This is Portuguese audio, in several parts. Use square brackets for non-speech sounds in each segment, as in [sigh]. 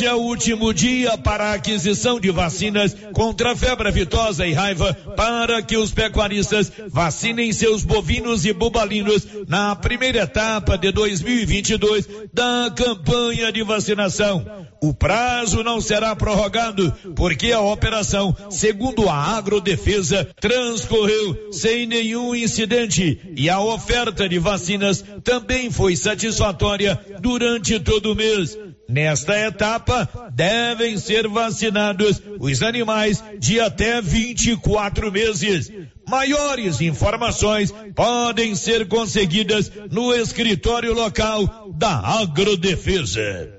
Hoje é o último dia para a aquisição de vacinas contra a febre aftosa e raiva para que os pecuaristas vacinem seus bovinos e bubalinos na primeira etapa de 2022 da campanha de vacinação. O prazo não será prorrogado porque a operação, segundo a Agrodefesa, transcorreu sem nenhum incidente e a oferta de vacinas também foi satisfatória durante todo o mês. Nesta etapa, devem ser vacinados os animais de até 24 meses. Maiores informações podem ser conseguidas no escritório local da Agrodefesa.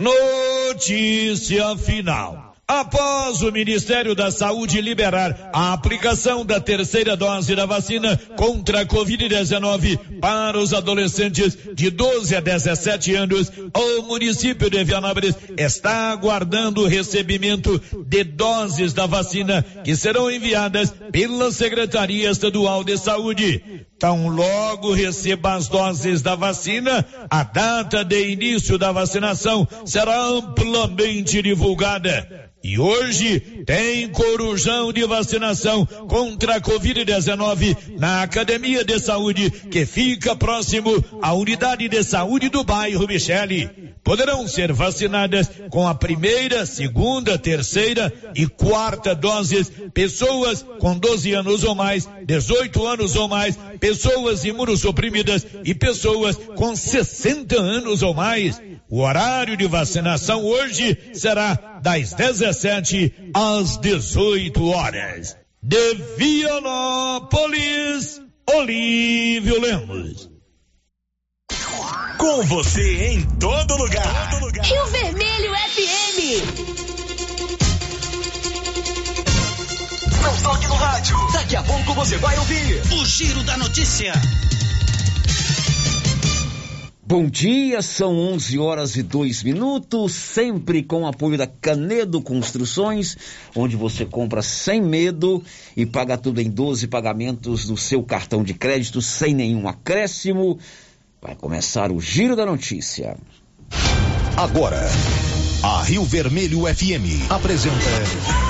Notícia final. Após o Ministério da Saúde liberar a aplicação da terceira dose da vacina contra a Covid-19 para os adolescentes de 12 a 17 anos, o município de Vianópolis está aguardando o recebimento de doses da vacina que serão enviadas pela Secretaria Estadual de Saúde. Tão logo receba as doses da vacina, a data de início da vacinação será amplamente divulgada. E hoje tem corujão de vacinação contra a Covid-19 na Academia de Saúde, que fica próximo à unidade de saúde do bairro Michele. Poderão ser vacinadas com a primeira, segunda, terceira e quarta doses pessoas com 12 anos ou mais, 18 anos ou mais, pessoas imunossuprimidas e pessoas com 60 anos ou mais. O horário de vacinação hoje será das 17 às 18 horas. De Vianópolis, Olívio Lemos. Com você em todo lugar. Rio Vermelho FM. Não toque no rádio. Daqui a pouco você vai ouvir o Giro da Notícia. Bom dia, são 11 horas e 2 minutos, sempre com o apoio da Canedo Construções, onde você compra sem medo e paga tudo em 12 pagamentos no seu cartão de crédito sem nenhum acréscimo. Vai começar o Giro da Notícia. Agora, a Rio Vermelho FM apresenta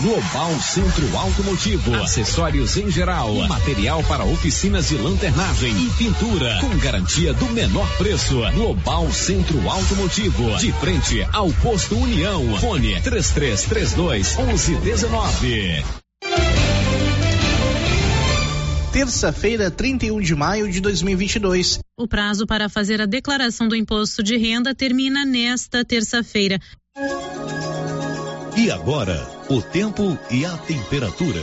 Global Centro Automotivo, acessórios em geral, material para oficinas de lanternagem e pintura, com garantia do menor preço. Global Centro Automotivo, de frente ao posto União. Fone 3332 1119. Terça-feira, 31 de maio de 2022. O prazo para fazer a declaração do imposto de renda termina nesta terça-feira. E agora, o tempo e a temperatura.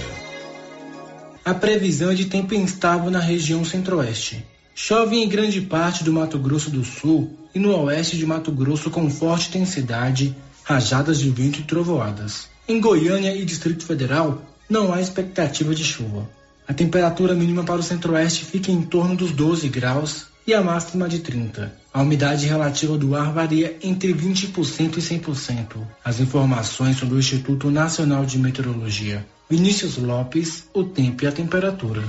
A previsão é de tempo instável na região centro-oeste. Chove em grande parte do Mato Grosso do Sul e no oeste de Mato Grosso com forte intensidade, rajadas de vento e trovoadas. Em Goiânia e Distrito Federal, não há expectativa de chuva. A temperatura mínima para o centro-oeste fica em torno dos 12 graus e a máxima de 30. A umidade relativa do ar varia entre 20% e 100%. As informações são do Instituto Nacional de Meteorologia. Vinícius Lopes, o tempo e a temperatura.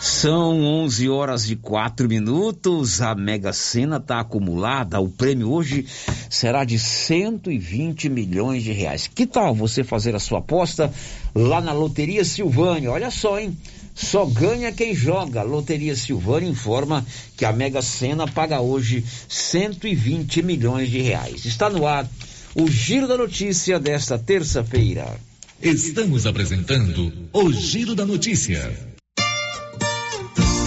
São 11 horas e 4 minutos. A Mega Sena está acumulada. O prêmio hoje será de 120 milhões de reais. Que tal você fazer a sua aposta lá na Loteria Silvânia? Olha só, hein? Só ganha quem joga. Loteria Silvânia informa que a Mega Sena paga hoje 120 milhões de reais. Está no ar o Giro da Notícia desta terça-feira. Estamos apresentando o Giro da Notícia.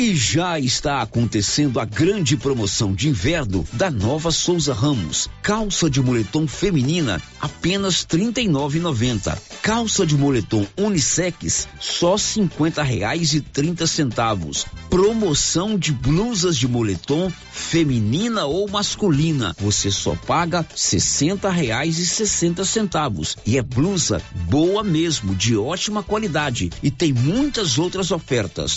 E já está acontecendo a grande promoção de inverno da Nova Souza Ramos. Calça de moletom feminina apenas R$ 39,90. Calça de moletom unissex só 50 reais e 30 centavos. Promoção de blusas de moletom feminina ou masculina. Você só paga 60 reais e 60 centavos. E é blusa boa mesmo, de ótima qualidade. E tem muitas outras ofertas.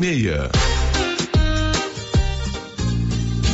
5644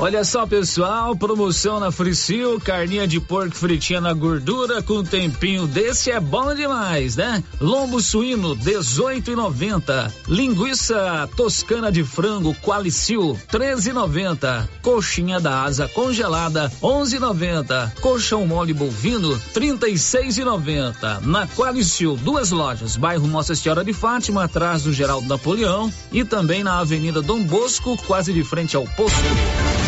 Olha só, pessoal, promoção na Fricil, carninha de porco fritinha na gordura com tempinho desse é bom demais, né? Lombo suíno 18,90. Linguiça toscana de frango Qualicil 13,90. Coxinha da asa congelada 11,90. Colchão mole bovino 36,90. Na Qualicil, duas lojas, bairro Nossa Senhora de Fátima, atrás do Geraldo Napoleão e também na Avenida Dom Bosco, quase de frente ao posto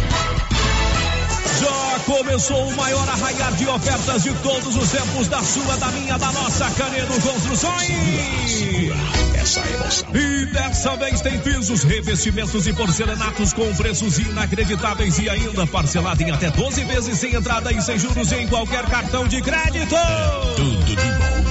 Começou o maior arraiar de ofertas de todos os tempos da sua, da minha, da nossa Canedo Construções. Essa emoção. E dessa vez tem pisos, revestimentos e porcelanatos com preços inacreditáveis e ainda parcelado em até 12 vezes sem entrada e sem juros em qualquer cartão de crédito. Tudo de bom.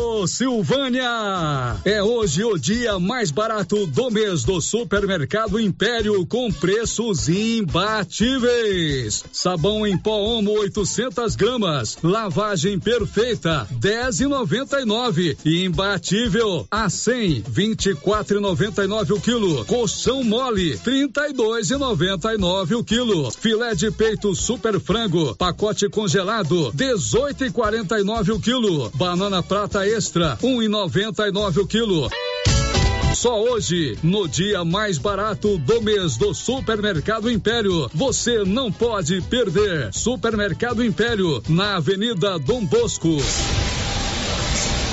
Silvânia! É hoje o dia mais barato do mês do Supermercado Império com preços imbatíveis. Sabão em pó Omo 800 gramas, lavagem perfeita 10,99 e imbatível a 100 24,99 o quilo. Colchão mole 32,99 o quilo. Filé de peito super frango pacote congelado 18,49 o quilo. Banana prata extra, um e noventa e nove o quilo. Só hoje, no dia mais barato do mês do Supermercado Império, você não pode perder. Supermercado Império, na Avenida Dom Bosco.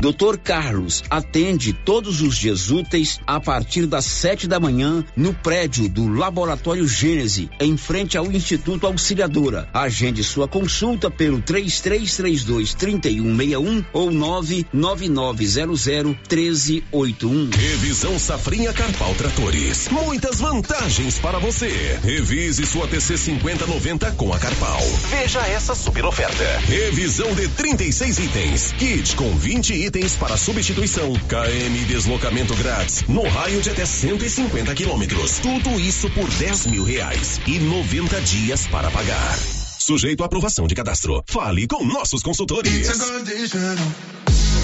Dr. Carlos atende todos os dias úteis a partir das sete da manhã no prédio do Laboratório Gênese, em frente ao Instituto Auxiliadora. Agende sua consulta pelo 3332 3161 ou 99900 1381. Revisão Safrinha Carpal Tratores. Muitas vantagens para você. Revise sua TC 5090 com a Carpal. Veja essa super oferta. Revisão de 36 itens. Kit com 20 itens itens para substituição, KM deslocamento grátis, no raio de até 150 quilômetros. Tudo isso por 10 mil reais e 90 dias para pagar. Sujeito à aprovação de cadastro. Fale com nossos consultores.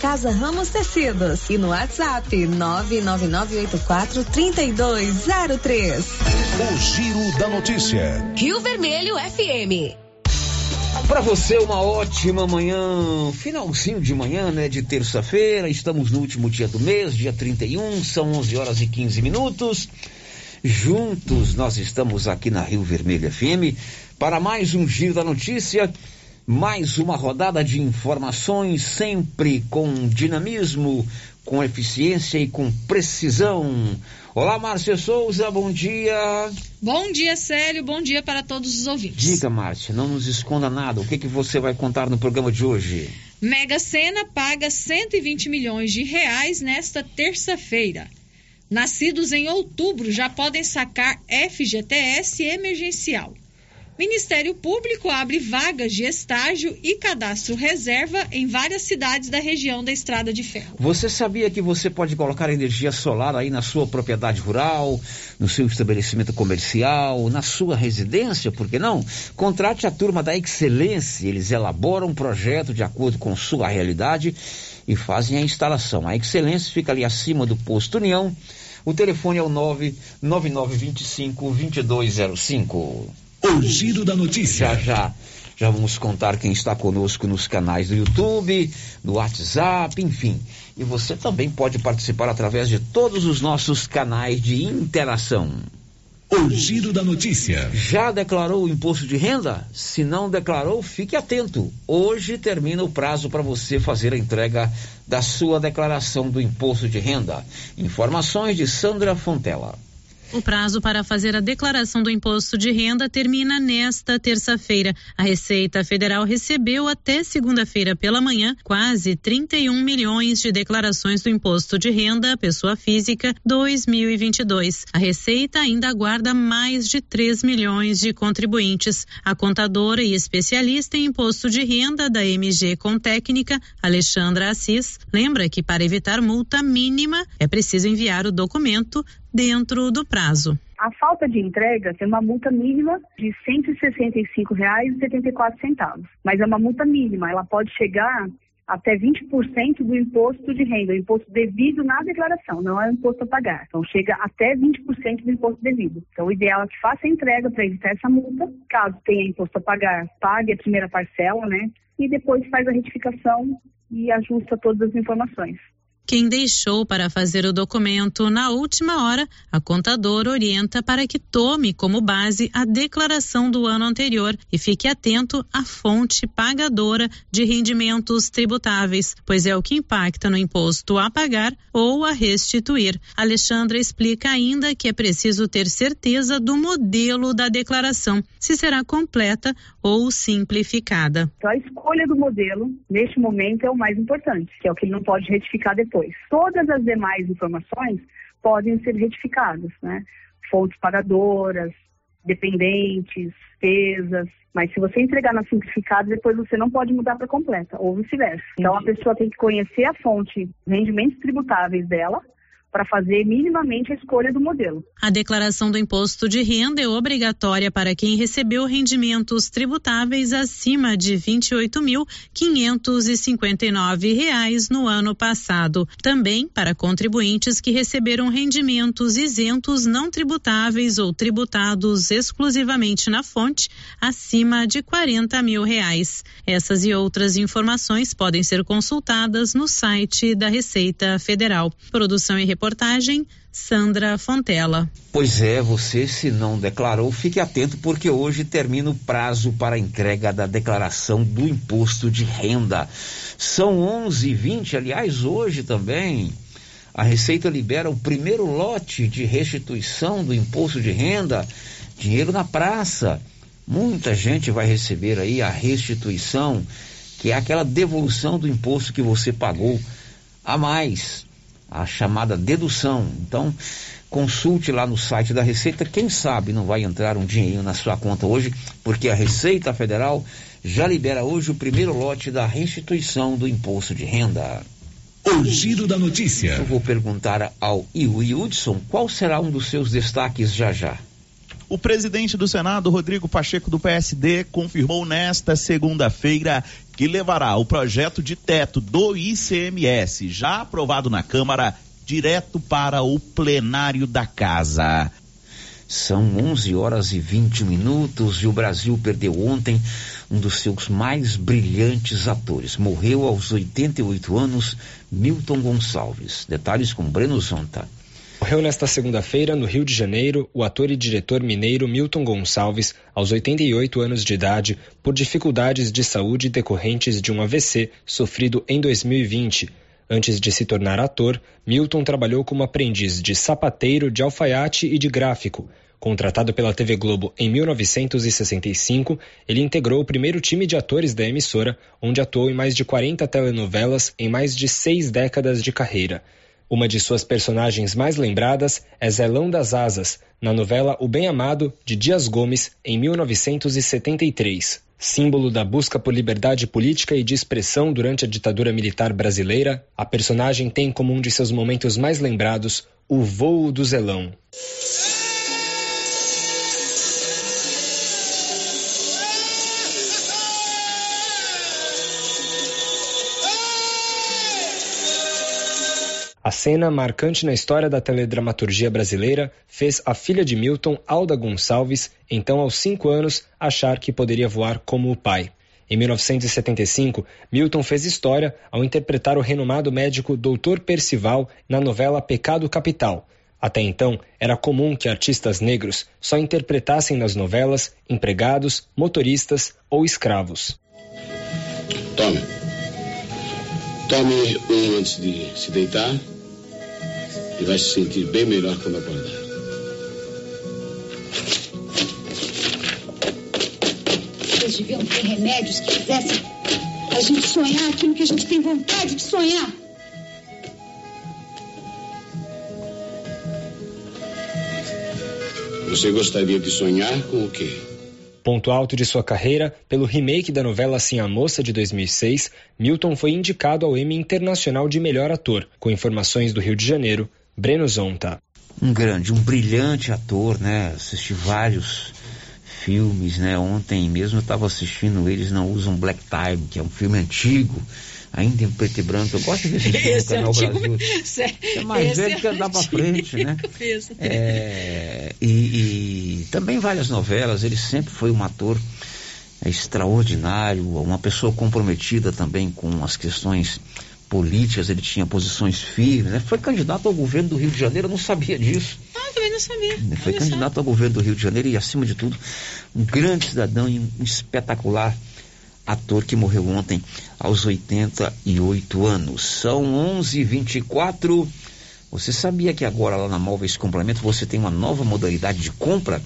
Casa Ramos Tecidos e no WhatsApp 999843203. O Giro da Notícia. Rio Vermelho FM. Para você, uma ótima manhã, finalzinho de manhã, né, de terça-feira. Estamos no último dia do mês, dia 31, são 11 horas e 15 minutos. Juntos nós estamos aqui na Rio Vermelho FM para mais um Giro da Notícia. Mais uma rodada de informações, sempre com dinamismo, com eficiência e com precisão. Olá, Márcia Souza, bom dia. Bom dia, Célio, bom dia para todos os ouvintes. Diga, Márcia, não nos esconda nada. O que, que você vai contar no programa de hoje? Mega Sena paga 120 milhões de reais nesta terça-feira. Nascidos em outubro já podem sacar FGTS emergencial. Ministério Público abre vagas de estágio e cadastro reserva em várias cidades da região da Estrada de Ferro. Você sabia que você pode colocar energia solar aí na sua propriedade rural, no seu estabelecimento comercial, na sua residência, por que não? Contrate a turma da Excelência, eles elaboram um projeto de acordo com sua realidade e fazem a instalação. A Excelência fica ali acima do posto União. O telefone é o 99925 2205. O Giro da Notícia. Já, já. Já vamos contar quem está conosco nos canais do YouTube, no WhatsApp, enfim. E você também pode participar através de todos os nossos canais de interação. O Giro da Notícia. Já declarou o imposto de renda? Se não declarou, fique atento. Hoje termina o prazo para você fazer a entrega da sua declaração do imposto de renda. Informações de Sandra Fontela. O prazo para fazer a declaração do imposto de renda termina nesta terça-feira. A Receita Federal recebeu até segunda-feira pela manhã quase 31 milhões de declarações do imposto de renda pessoa física 2022. A Receita ainda aguarda mais de 3 milhões de contribuintes. A contadora e especialista em imposto de renda da MG com técnica, Alexandra Assis, lembra que para evitar multa mínima é preciso enviar o documento dentro do prazo. A falta de entrega tem uma multa mínima de R$ 165,74, mas é uma multa mínima, ela pode chegar até 20% do imposto de renda, o imposto devido na declaração, não é o imposto a pagar. Então chega até 20% do imposto devido. Então o ideal é que faça a entrega para evitar essa multa. Caso tenha imposto a pagar, pague a primeira parcela, né? E depois faz a retificação e ajusta todas as informações. Quem deixou para fazer o documento na última hora, a contadora orienta para que tome como base a declaração do ano anterior e fique atento à fonte pagadora de rendimentos tributáveis, pois é o que impacta no imposto a pagar ou a restituir. Alexandra explica ainda que é preciso ter certeza do modelo da declaração, se será completa ou simplificada. Então, a escolha do modelo, neste momento, é o mais importante, que é o que ele não pode retificar depois. Todas as demais informações podem ser retificadas, né? fontes pagadoras, dependentes, despesas. Mas se você entregar na simplificada, depois você não pode mudar para completa, ou vice-versa. Então a pessoa tem que conhecer a fonte rendimentos tributáveis dela para fazer minimamente a escolha do modelo. A declaração do imposto de renda é obrigatória para quem recebeu rendimentos tributáveis acima de R$ 28.559 no ano passado. Também para contribuintes que receberam rendimentos isentos não tributáveis ou tributados exclusivamente na fonte acima de 40 mil reais. Essas e outras informações podem ser consultadas no site da Receita Federal. Produção e reportagem Sandra Fontela. Pois é, você se não declarou, fique atento porque hoje termina o prazo para a entrega da declaração do imposto de renda. São 11h20, aliás, hoje também. A Receita libera o primeiro lote de restituição do imposto de renda, dinheiro na praça. Muita gente vai receber aí a restituição, que é aquela devolução do imposto que você pagou a mais a chamada dedução. Então, consulte lá no site da Receita, quem sabe não vai entrar um dinheirinho na sua conta hoje, porque a Receita Federal já libera hoje o primeiro lote da restituição do imposto de renda. O giro da notícia. Eu vou perguntar ao Iwi Hudson qual será um dos seus destaques já já. O presidente do Senado, Rodrigo Pacheco, do PSD, confirmou nesta segunda-feira que levará o projeto de teto do ICMS, já aprovado na Câmara, direto para o plenário da Casa. São 11 horas e 20 minutos e o Brasil perdeu ontem um dos seus mais brilhantes atores. Morreu aos 88 anos Milton Gonçalves. Detalhes com Breno Zonta. Morreu nesta segunda-feira, no Rio de Janeiro, o ator e diretor mineiro Milton Gonçalves, aos 88 anos de idade, por dificuldades de saúde decorrentes de um AVC sofrido em 2020. Antes de se tornar ator, Milton trabalhou como aprendiz de sapateiro, de alfaiate e de gráfico. Contratado pela TV Globo em 1965, ele integrou o primeiro time de atores da emissora, onde atuou em mais de 40 telenovelas em mais de seis décadas de carreira. Uma de suas personagens mais lembradas é Zelão das Asas, na novela O Bem Amado, de Dias Gomes, em 1973. Símbolo da busca por liberdade política e de expressão durante a ditadura militar brasileira, a personagem tem como um de seus momentos mais lembrados o voo do Zelão. A cena, marcante na história da teledramaturgia brasileira, fez a filha de Milton, Alda Gonçalves, então aos cinco anos, achar que poderia voar como o pai. Em 1975, Milton fez história ao interpretar o renomado médico Dr. Percival na novela Pecado Capital. Até então, era comum que artistas negros só interpretassem nas novelas empregados, motoristas ou escravos. Tome. Tome um antes de se deitar e vai se sentir bem melhor quando acordar. Vocês deviam ter remédios que fizessem a gente sonhar aquilo que a gente tem vontade de sonhar. Você gostaria de sonhar com o quê? Ponto alto de sua carreira, pelo remake da novela Assim a Moça de 2006, Milton foi indicado ao Emmy Internacional de Melhor Ator, com informações do Rio de Janeiro, Breno Zonta. Um grande, um brilhante ator, né? Assisti vários filmes, né? Ontem mesmo eu estava assistindo Eles Não Usam Black Time, que é um filme antigo, ainda em preto e branco. Eu gosto de ver esse filme Esse no Canal antigo, Brasil. É mais esse velho que andar pra frente, né? [laughs] É, e, e também várias novelas, ele sempre foi um ator extraordinário, uma pessoa comprometida também com as questões políticas, ele tinha posições firmes, né? foi candidato ao governo do Rio de Janeiro, eu não sabia disso. Ah, também não sabia. Foi Olha candidato ao governo do Rio de Janeiro e, acima de tudo, um grande cidadão e um espetacular ator que morreu ontem aos 88 anos. São 11h24. Você sabia que agora lá na Móveis Complemento você tem uma nova modalidade de compra?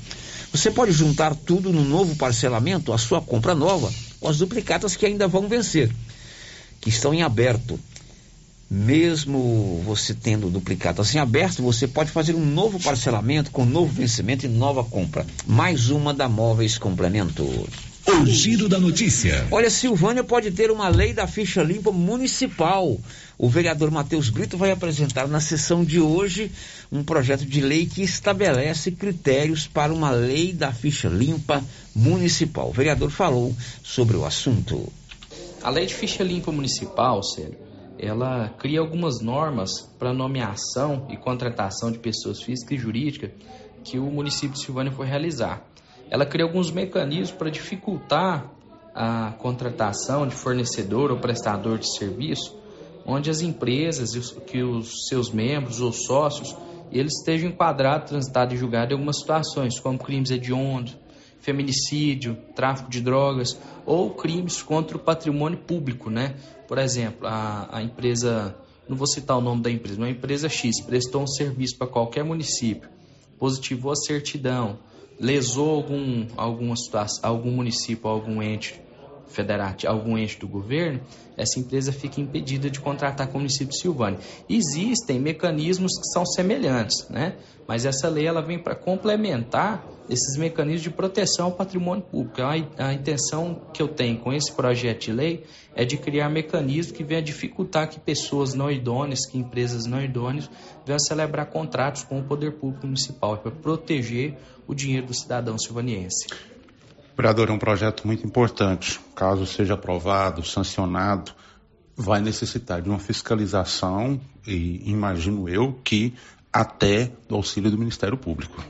Você pode juntar tudo no novo parcelamento, a sua compra nova, com as duplicatas que ainda vão vencer, que estão em aberto mesmo você tendo duplicado assim aberto, você pode fazer um novo parcelamento com novo vencimento e nova compra. Mais uma da Móveis Complemento. O giro da notícia. Olha, Silvânia pode ter uma lei da ficha limpa municipal. O vereador Matheus Brito vai apresentar na sessão de hoje um projeto de lei que estabelece critérios para uma lei da ficha limpa municipal. O vereador falou sobre o assunto. A lei de ficha limpa municipal, Célio, ela cria algumas normas para nomeação e contratação de pessoas físicas e jurídicas que o município de Silvânia foi realizar ela cria alguns mecanismos para dificultar a contratação de fornecedor ou prestador de serviço, onde as empresas que os seus membros ou sócios eles estejam enquadrados, transitados e julgados em algumas situações, como crimes hediondos, feminicídio, tráfico de drogas ou crimes contra o patrimônio público, né? Por exemplo, a, a empresa, não vou citar o nome da empresa, uma empresa X prestou um serviço para qualquer município, positivou a certidão, lesou algum, alguma situação, algum município, algum ente federativo, algum ente do governo, essa empresa fica impedida de contratar com o município de Silvânia. Existem mecanismos que são semelhantes, né? Mas essa lei ela vem para complementar esses mecanismos de proteção ao patrimônio público. A, a, intenção que eu tenho com esse projeto de lei é de criar mecanismos que venham dificultar que pessoas não idôneas, que empresas não idôneas, venham celebrar contratos com o poder público municipal, para proteger o dinheiro do cidadão silvaniense. Vereador, é um projeto muito importante. Caso seja aprovado, sancionado, vai necessitar de uma fiscalização e imagino eu que até do auxílio do Ministério Público.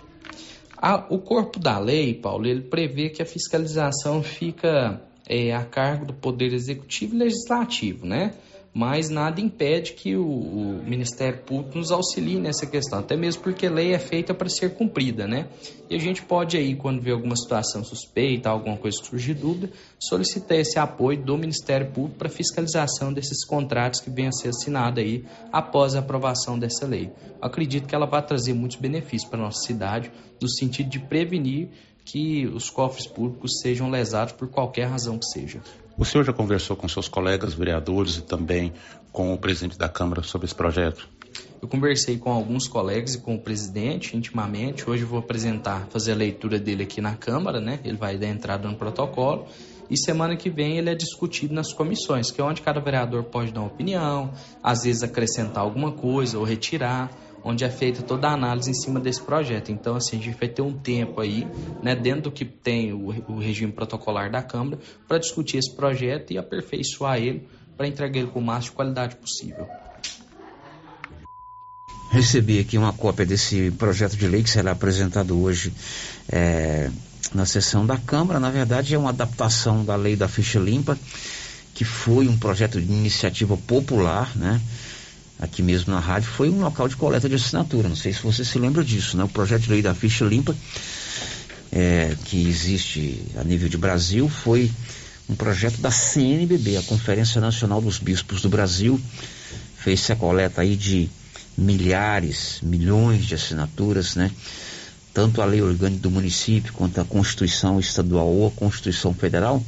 Ah, o corpo da lei, Paulo, ele prevê que a fiscalização fica é, a cargo do Poder Executivo e Legislativo, né? Mas nada impede que o, o, Ministério Público nos auxilie nessa questão, até mesmo porque a lei é feita para ser cumprida, né? E a gente pode aí, quando vê alguma situação suspeita, alguma coisa que surgir dúvida, solicitar esse apoio do Ministério Público para fiscalização desses contratos que venham a ser assinados aí após a aprovação dessa lei. Eu acredito que ela vai trazer muitos benefícios para a nossa cidade, no sentido de prevenir que os cofres públicos sejam lesados por qualquer razão que seja. O senhor já conversou com seus colegas vereadores e também com o presidente da Câmara sobre esse projeto? Eu conversei com alguns colegas e com o presidente intimamente. Hoje eu vou apresentar, fazer a leitura dele aqui na Câmara, né? Ele vai dar entrada no protocolo. E semana que vem ele é discutido nas comissões, que é onde cada vereador pode dar uma opinião, às vezes acrescentar alguma coisa ou retirar onde é feita toda a análise em cima desse projeto. Então, assim, a gente vai ter um tempo aí, né, dentro do que tem o, o regime protocolar da Câmara, para discutir esse projeto e aperfeiçoar ele para entregar ele com o máximo de qualidade possível. Recebi aqui uma cópia desse projeto de lei que será apresentado hoje é, na sessão da Câmara. Na verdade, é uma adaptação da lei da ficha limpa, que foi um projeto de iniciativa popular, né? Aqui mesmo na rádio, foi um local de coleta de assinatura. Não sei se você se lembra disso, né? O projeto de lei da ficha limpa, é, que existe a nível de Brasil, foi um projeto da CNBB, a Conferência Nacional dos Bispos do Brasil, fez a coleta aí de milhares, milhões de assinaturas, né? Tanto a lei orgânica do município quanto a Constituição estadual ou a Constituição federal,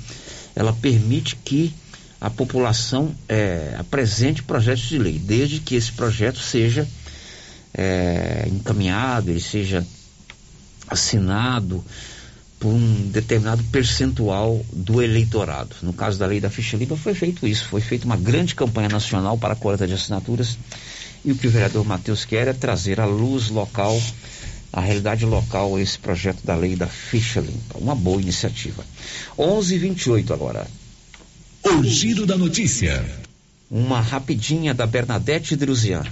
ela permite que a população é, apresente projetos de lei, desde que esse projeto seja é, encaminhado, ele seja assinado por um determinado percentual do eleitorado. No caso da lei da ficha limpa foi feito isso, foi feita uma grande campanha nacional para a coleta de assinaturas e o que o vereador Matheus quer é trazer à luz local, a realidade local, esse projeto da lei da ficha limpa. Uma boa iniciativa. 11:28 agora. O giro da notícia. Uma rapidinha da Bernadette Druzian.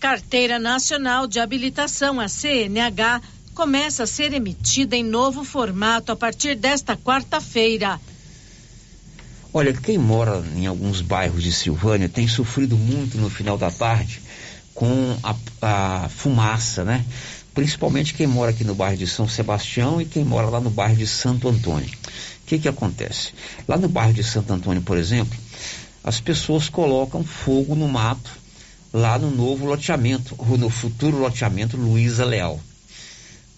Carteira Nacional de Habilitação, a CNH, começa a ser emitida em novo formato a partir desta quarta-feira. Olha, quem mora em alguns bairros de Silvânia tem sofrido muito no final da tarde com a, a fumaça, né? Principalmente quem mora aqui no bairro de São Sebastião e quem mora lá no bairro de Santo Antônio. Que, que acontece? Lá no bairro de Santo Antônio, por exemplo, as pessoas colocam fogo no mato lá no novo loteamento, ou no futuro loteamento Luiza Leal.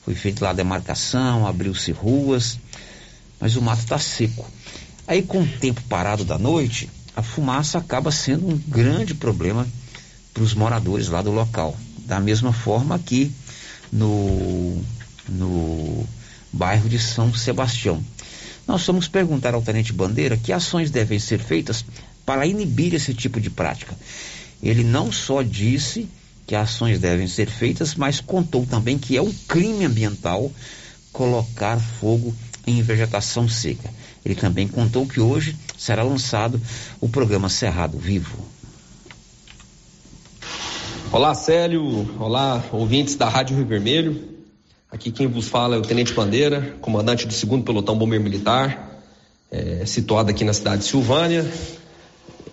Foi feita lá a demarcação, abriu-se ruas, mas o mato está seco. Aí, com o tempo parado da noite, a fumaça acaba sendo um grande problema para os moradores lá do local. Da mesma forma aqui no, no bairro de São Sebastião. Nós vamos perguntar ao Tenente Bandeira que ações devem ser feitas para inibir esse tipo de prática. Ele não só disse que ações devem ser feitas, mas contou também que é um crime ambiental colocar fogo em vegetação seca. Ele também contou que hoje será lançado o programa Cerrado Vivo. Olá, Célio. Olá, ouvintes da Rádio Rio Vermelho. Aqui quem vos fala é o Tenente Bandeira, comandante do 2 Pelotão Bombeiro Militar, é, situado aqui na cidade de Silvânia.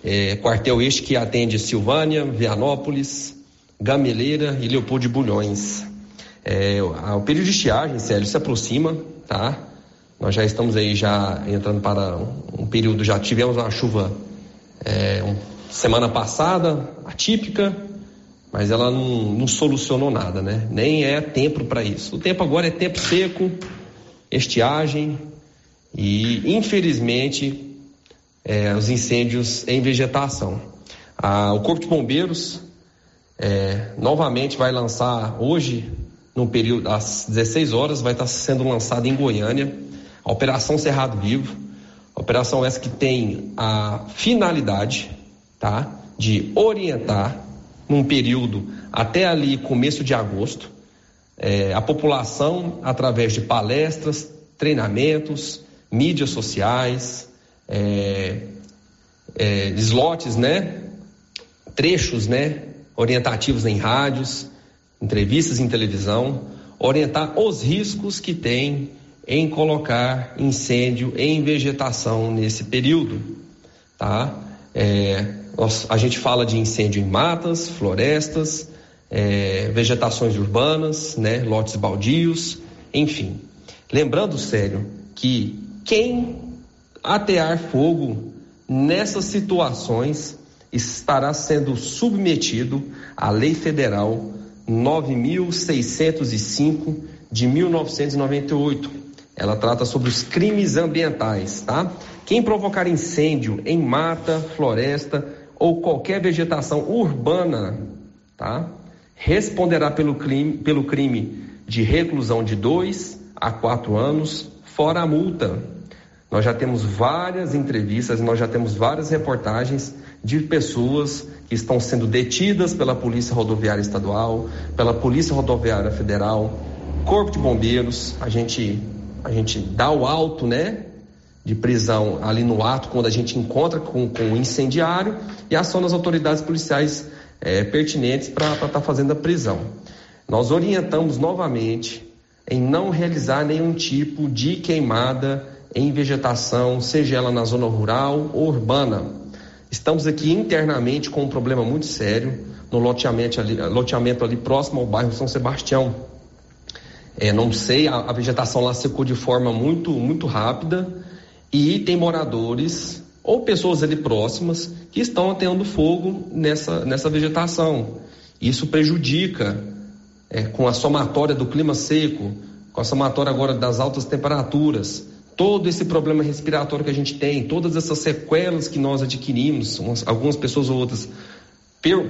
É, quartel este que atende Silvânia, Vianópolis, Gameleira e Leopoldo de Bulhões. É, o período de estiagem, Célio, se aproxima, tá? Nós já estamos aí já entrando para um período, já tivemos uma chuva é, um, semana passada, atípica, mas ela não, não solucionou nada, né? Nem é tempo para isso. O tempo agora é tempo seco, estiagem e, infelizmente, é, os incêndios em vegetação. Ah, o Corpo de Bombeiros é, novamente vai lançar hoje, no período às 16 horas, vai estar sendo lançado em Goiânia a Operação Cerrado Vivo, operação essa que tem a finalidade, tá, de orientar num período até ali começo de agosto é, a população através de palestras, treinamentos, mídias sociais, é, é, slots, né, trechos, né, orientativos em rádios, entrevistas em televisão, orientar os riscos que tem em colocar incêndio em vegetação nesse período, tá? É, nós, a gente fala de incêndio em matas, florestas, é, vegetações urbanas, né, lotes baldios, enfim. Lembrando, sério, que quem atear fogo nessas situações estará sendo submetido à Lei Federal 9605 de 1998 ela trata sobre os crimes ambientais, tá? Quem provocar incêndio em mata, floresta ou qualquer vegetação urbana, tá? Responderá pelo crime, pelo crime de reclusão de dois a quatro anos, fora a multa. Nós já temos várias entrevistas, nós já temos várias reportagens de pessoas que estão sendo detidas pela Polícia Rodoviária Estadual, pela Polícia Rodoviária Federal, Corpo de Bombeiros. A gente a gente dá o alto, né? De prisão ali no ato, quando a gente encontra com, com o incendiário e aciona as autoridades policiais é, pertinentes para estar tá fazendo a prisão. Nós orientamos novamente em não realizar nenhum tipo de queimada em vegetação, seja ela na zona rural ou urbana. Estamos aqui internamente com um problema muito sério no loteamento ali, loteamento ali próximo ao bairro São Sebastião. É, não sei, a, a, vegetação lá secou de forma muito, muito rápida e tem moradores ou pessoas ali próximas que estão atendo fogo nessa, nessa vegetação. Isso prejudica é, com a somatória do clima seco, com a somatória agora das altas temperaturas, todo esse problema respiratório que a gente tem, todas essas sequelas que nós adquirimos, umas, algumas pessoas ou outras,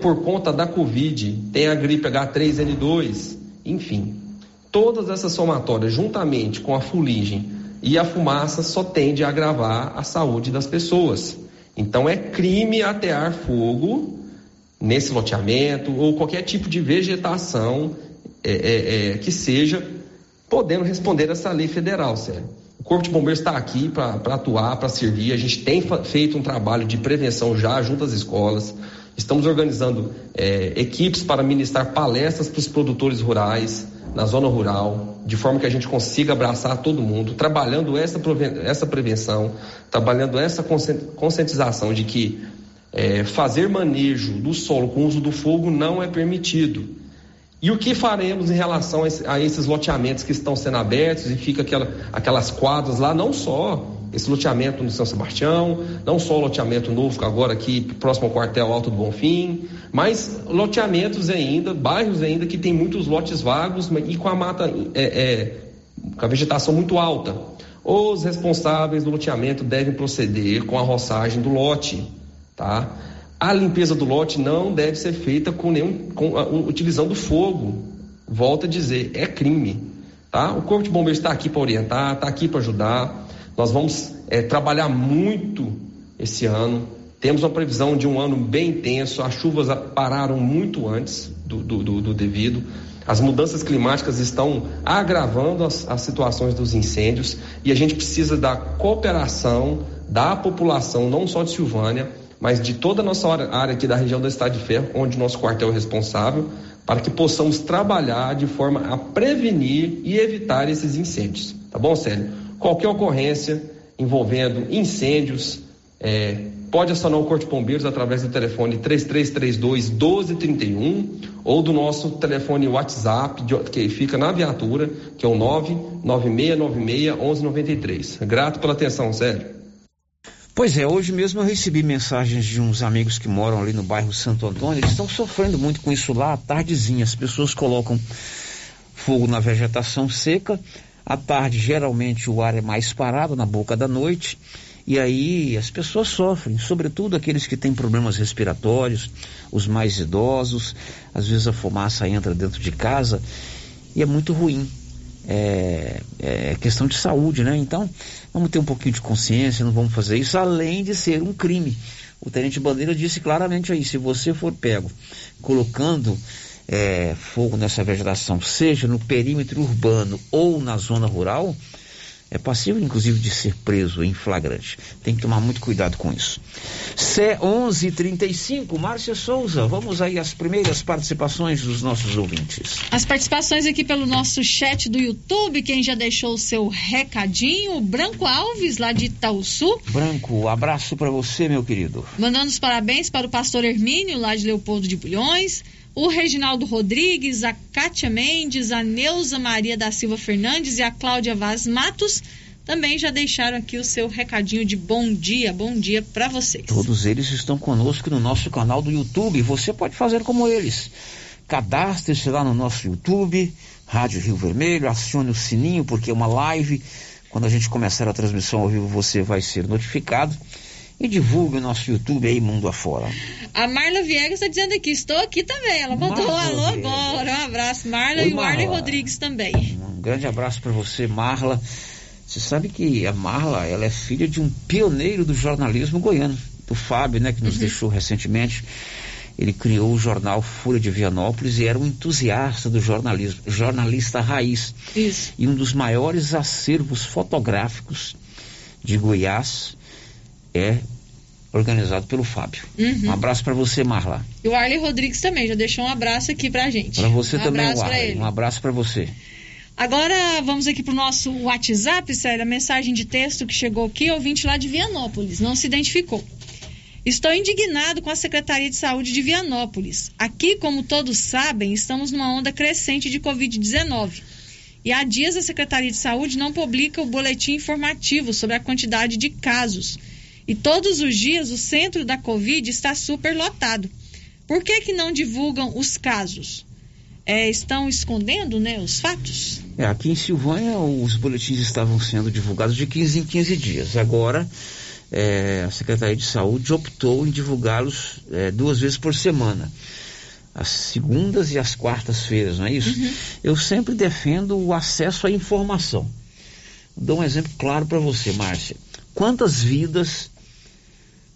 por conta da Covid, tem a gripe H3N2, enfim. Todas essas somatórias, juntamente com a fuligem e a fumaça, só tende a agravar a saúde das pessoas. Então é crime atear fogo nesse loteamento ou qualquer tipo de vegetação é, é, é, que seja, podendo responder essa lei federal, sério. O Corpo de Bombeiros está aqui para atuar, para servir. A gente tem feito um trabalho de prevenção já junto às escolas. Estamos organizando é, equipes para ministrar palestras para os produtores rurais na zona rural, de forma que a gente consiga abraçar todo mundo, trabalhando essa, essa prevenção, trabalhando essa conscientização de que é, fazer manejo do solo com uso do fogo não é permitido. E o que faremos em relação a, esses loteamentos que estão sendo abertos e fica aquela, aquelas quadras lá, não só esse loteamento no São Sebastião, não só o loteamento novo agora aqui próximo ao quartel Alto do Bonfim, mas loteamentos ainda, bairros ainda que tem muitos lotes vagos e com a mata, é, é, com a vegetação muito alta. Os responsáveis do loteamento devem proceder com a roçagem do lote, tá? A limpeza do lote não deve ser feita com nenhum, com, uh, utilizando fogo. Volto a dizer, é crime. Tá? O Corpo de Bombeiros está aqui para orientar, está aqui para ajudar. Nós vamos é, trabalhar muito esse ano. Temos uma previsão de um ano bem intenso. As chuvas pararam muito antes do, do, do, do devido. As mudanças climáticas estão agravando as, as, situações dos incêndios e a gente precisa da cooperação da população, não só de Silvânia, mas de toda a nossa área aqui da região do Estado de Ferro, onde nosso quartel é responsável, para que possamos trabalhar de forma a prevenir e evitar esses incêndios. Tá bom, Célio? Qualquer ocorrência envolvendo incêndios, é, pode acionar o Corpo de Bombeiros através do telefone 3332 1231 ou do nosso telefone WhatsApp, que fica na viatura, que é o 99696 1193. Grato pela atenção, Célio. Pois é, hoje mesmo eu recebi mensagens de uns amigos que moram ali no bairro Santo Antônio. Eles estão sofrendo muito com isso lá à tardezinha. As pessoas colocam fogo na vegetação seca. À tarde, geralmente, o ar é mais parado na boca da noite. E aí as pessoas sofrem, sobretudo aqueles que têm problemas respiratórios, os mais idosos. Às vezes a fumaça entra dentro de casa e é muito ruim é, é, questão de saúde, né? Então, vamos ter um pouquinho de consciência, não vamos fazer isso, além de ser um crime. O Tenente Bandeira disse claramente aí, se você for pego colocando é, fogo nessa vegetação, seja no perímetro urbano ou na zona rural, é passível, inclusive, de ser preso em flagrante. Tem que tomar muito cuidado com isso. C1135, Márcia Souza, vamos aí às primeiras participações dos nossos ouvintes. As participações aqui pelo nosso chat do YouTube, quem já deixou o seu recadinho, Branco Alves, lá de Itaúsu. Branco, abraço para você, meu querido. Mandando os parabéns para o pastor Hermínio, lá de Leopoldo de Bulhões o Reginaldo Rodrigues, a Kátia Mendes, a Neuza Maria da Silva Fernandes e a Cláudia Vaz Matos também já deixaram aqui o seu recadinho de bom dia, bom dia para vocês. Todos eles estão conosco no nosso canal do YouTube. Você pode fazer como eles. Cadastre-se lá no nosso YouTube, Rádio Rio Vermelho, acione o sininho porque é uma live. Quando a gente começar a transmissão ao vivo, você vai ser notificado e divulgue o nosso YouTube aí mundo afora. A Marla Viegas está dizendo aqui, estou aqui também. Ela mandou um alô agora. Um abraço, Marla Oi, e o Marla. Arley Rodrigues também. Um grande abraço para você, Marla. Você sabe que a Marla, ela é filha de um pioneiro do jornalismo goiano, do Fábio, né, que nos uhum. deixou recentemente. Ele criou o jornal Folha de Vianópolis e era um entusiasta do jornalismo, jornalista raiz. Isso. E um dos maiores acervos fotográficos de Goiás é organizado pelo Fábio. Uhum. Um abraço para você, Marla. E o Arley Rodrigues também já deixou um abraço aqui pra gente. Para você um também, Arley. Um abraço para você. Agora vamos aqui pro nosso WhatsApp, sério, a mensagem de texto que chegou aqui, ouvinte lá de Vianópolis, não se identificou. Estou indignado com a Secretaria de Saúde de Vianópolis. Aqui, como todos sabem, estamos numa onda crescente de Covid-19. E há dias a Secretaria de Saúde não publica o boletim informativo sobre a quantidade de casos e todos os dias o centro da Covid está super lotado. Por que, que não divulgam os casos? É, estão escondendo né, os fatos? É, aqui em Silvânia os boletins estavam sendo divulgados de 15 em 15 dias. Agora é, a Secretaria de Saúde optou em divulgá-los é, duas vezes por semana. As segundas e as quartas-feiras, não é isso? Uhum. Eu sempre defendo o acesso à informação. Dou um exemplo claro para você, Márcia. Quantas vidas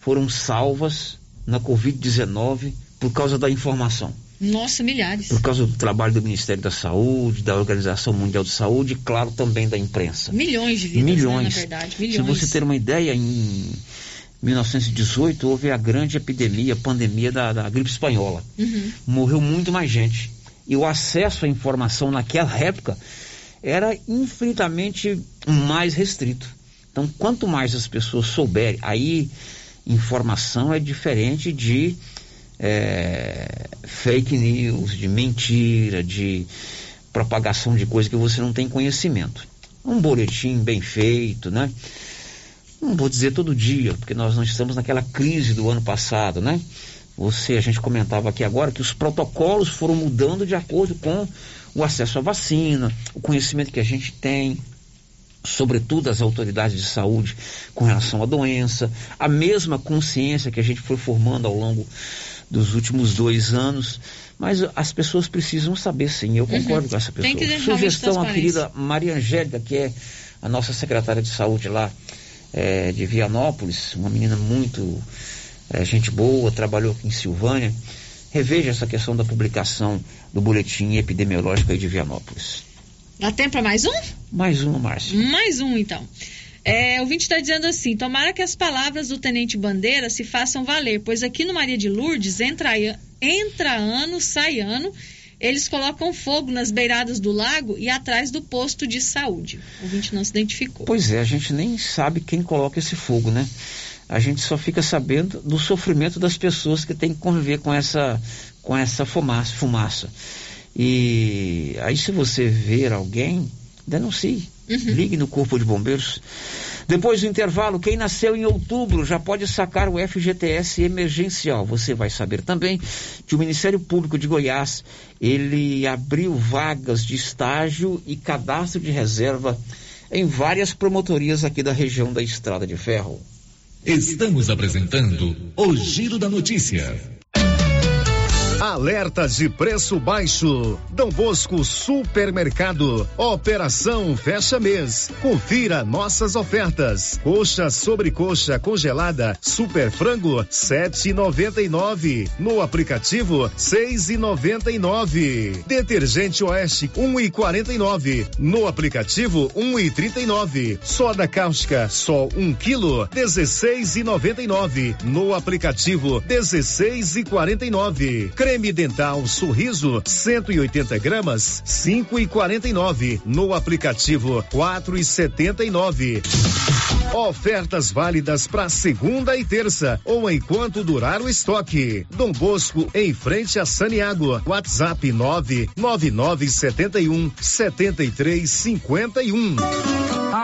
foram salvas na Covid-19 por causa da informação. Nossa, milhares. Por causa do trabalho do Ministério da Saúde, da Organização Mundial de Saúde e, claro, também da imprensa. Milhões de vidas, Milhões. Né, na verdade. Milhões. Se você ter uma ideia, em 1918 houve a grande epidemia, a pandemia da, da gripe espanhola. Uhum. Morreu muito mais gente. E o acesso à informação naquela época era infinitamente mais restrito. Então, quanto mais as pessoas souberem, aí informação é diferente de é, fake news, de mentira, de propagação de coisa que você não tem conhecimento. Um boletim bem feito, né? Não vou dizer todo dia, porque nós não estamos naquela crise do ano passado, né? Você, a gente comentava aqui agora que os protocolos foram mudando de acordo com o acesso à vacina, o conhecimento que a gente tem. Sobretudo as autoridades de saúde com relação à doença, a mesma consciência que a gente foi formando ao longo dos últimos dois anos. Mas as pessoas precisam saber sim, eu concordo Uhum. com essa pessoa. Tem que Sugestão à querida Maria Angélica, que é a nossa secretária de saúde lá eh, de Vianópolis, uma menina muito eh, gente boa, trabalhou aqui em Silvânia. Reveja essa questão da publicação do boletim epidemiológico aí de Vianópolis. Dá tempo para mais um? Mais uma, Márcia. Mais um, então. É, o 20 está dizendo assim: tomara que as palavras do Tenente Bandeira se façam valer, pois aqui no Maria de Lourdes, entra, entra ano, sai ano, eles colocam fogo nas beiradas do lago e atrás do posto de saúde. O 20 não se identificou. Pois é, a gente nem sabe quem coloca esse fogo, né? A gente só fica sabendo do sofrimento das pessoas que têm que conviver com essa, com essa fumaça, fumaça. E aí, se você ver alguém, denuncie. Ligue no Corpo de Bombeiros. Depois do intervalo, quem nasceu em outubro já pode sacar o FGTS emergencial. Você vai saber também que o Ministério Público de Goiás, ele abriu vagas de estágio e cadastro de reserva em várias promotorias aqui da região da Estrada de Ferro. Estamos apresentando o Giro da Notícia. Alerta de preço baixo. Dom Bosco Supermercado. Operação Fecha Mês. Confira nossas ofertas. Coxa sobre coxa congelada Super Frango 7,99. No aplicativo 6,99. Detergente Oeste 1,49. No aplicativo 1,39. Soda cáustica só 1 quilo 16,99. No aplicativo 16,49. Creme dental Sorriso 180 gramas 5,49. No aplicativo 4,79. Ofertas válidas para segunda e terça ou enquanto durar o estoque. Dom Bosco em frente a Saniago. WhatsApp 99971 7351.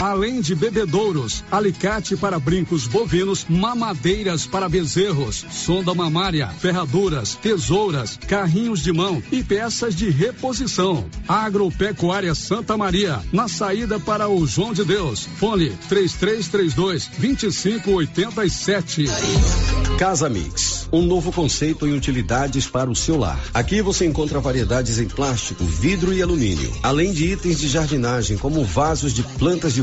Além de bebedouros, alicate para brincos bovinos, mamadeiras para bezerros, sonda mamária, ferraduras, tesouras, carrinhos de mão e peças de reposição. Agropecuária Santa Maria, na saída para o João de Deus. Fone 3332 2587. Casa Mix, um novo conceito em utilidades para o seu lar. Aqui você encontra variedades em plástico, vidro e alumínio, além de itens de jardinagem como vasos de plantas de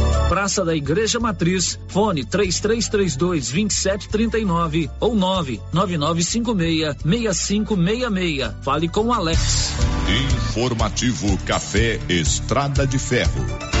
Praça da Igreja Matriz, fone 3332 2739 ou 99956 6566. Fale com Alex. Informativo Café Estrada de Ferro.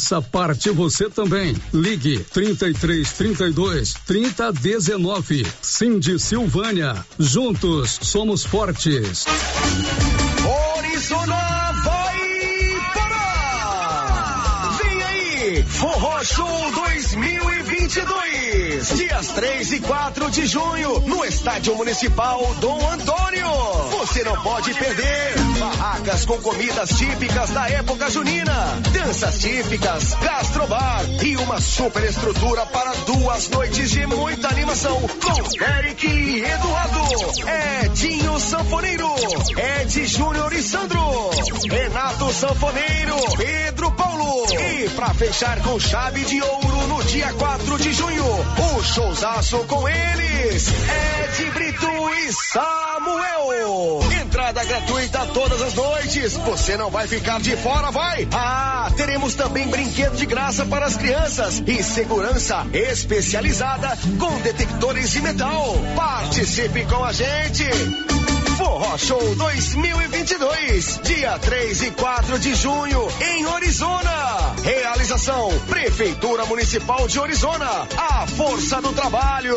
Faça parte você também. Ligue 33 32 30 19. Cindy Silvânia. Juntos somos fortes. Orizona vai parar! Vem aí, Forró Show 2022. Dias 3 e 4 de junho, no Estádio Municipal Dom Antônio. Você não pode perder. Barracas com comidas típicas da época junina, danças típicas, gastrobar e uma super estrutura para duas noites de muita animação com Eric e Eduardo, Edinho Sanfoneiro, Ed Júnior e Sandro, Renato Sanfoneiro, Pedro Paulo e para fechar com chave de ouro no dia 4 de junho, o showzaço com eles, Ed Brito e Samuel. Entrada gratuita todas as noites. Você não vai ficar de fora, vai? Ah, teremos também brinquedo de graça para as crianças e segurança especializada com detectores de metal. Participe com a gente. Forró Show 2022, dia 3 e 4 de junho, em Orizona. Realização: Prefeitura Municipal de Orizona. A força do trabalho.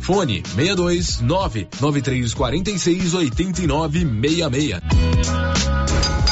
Fone 62 99346 8966.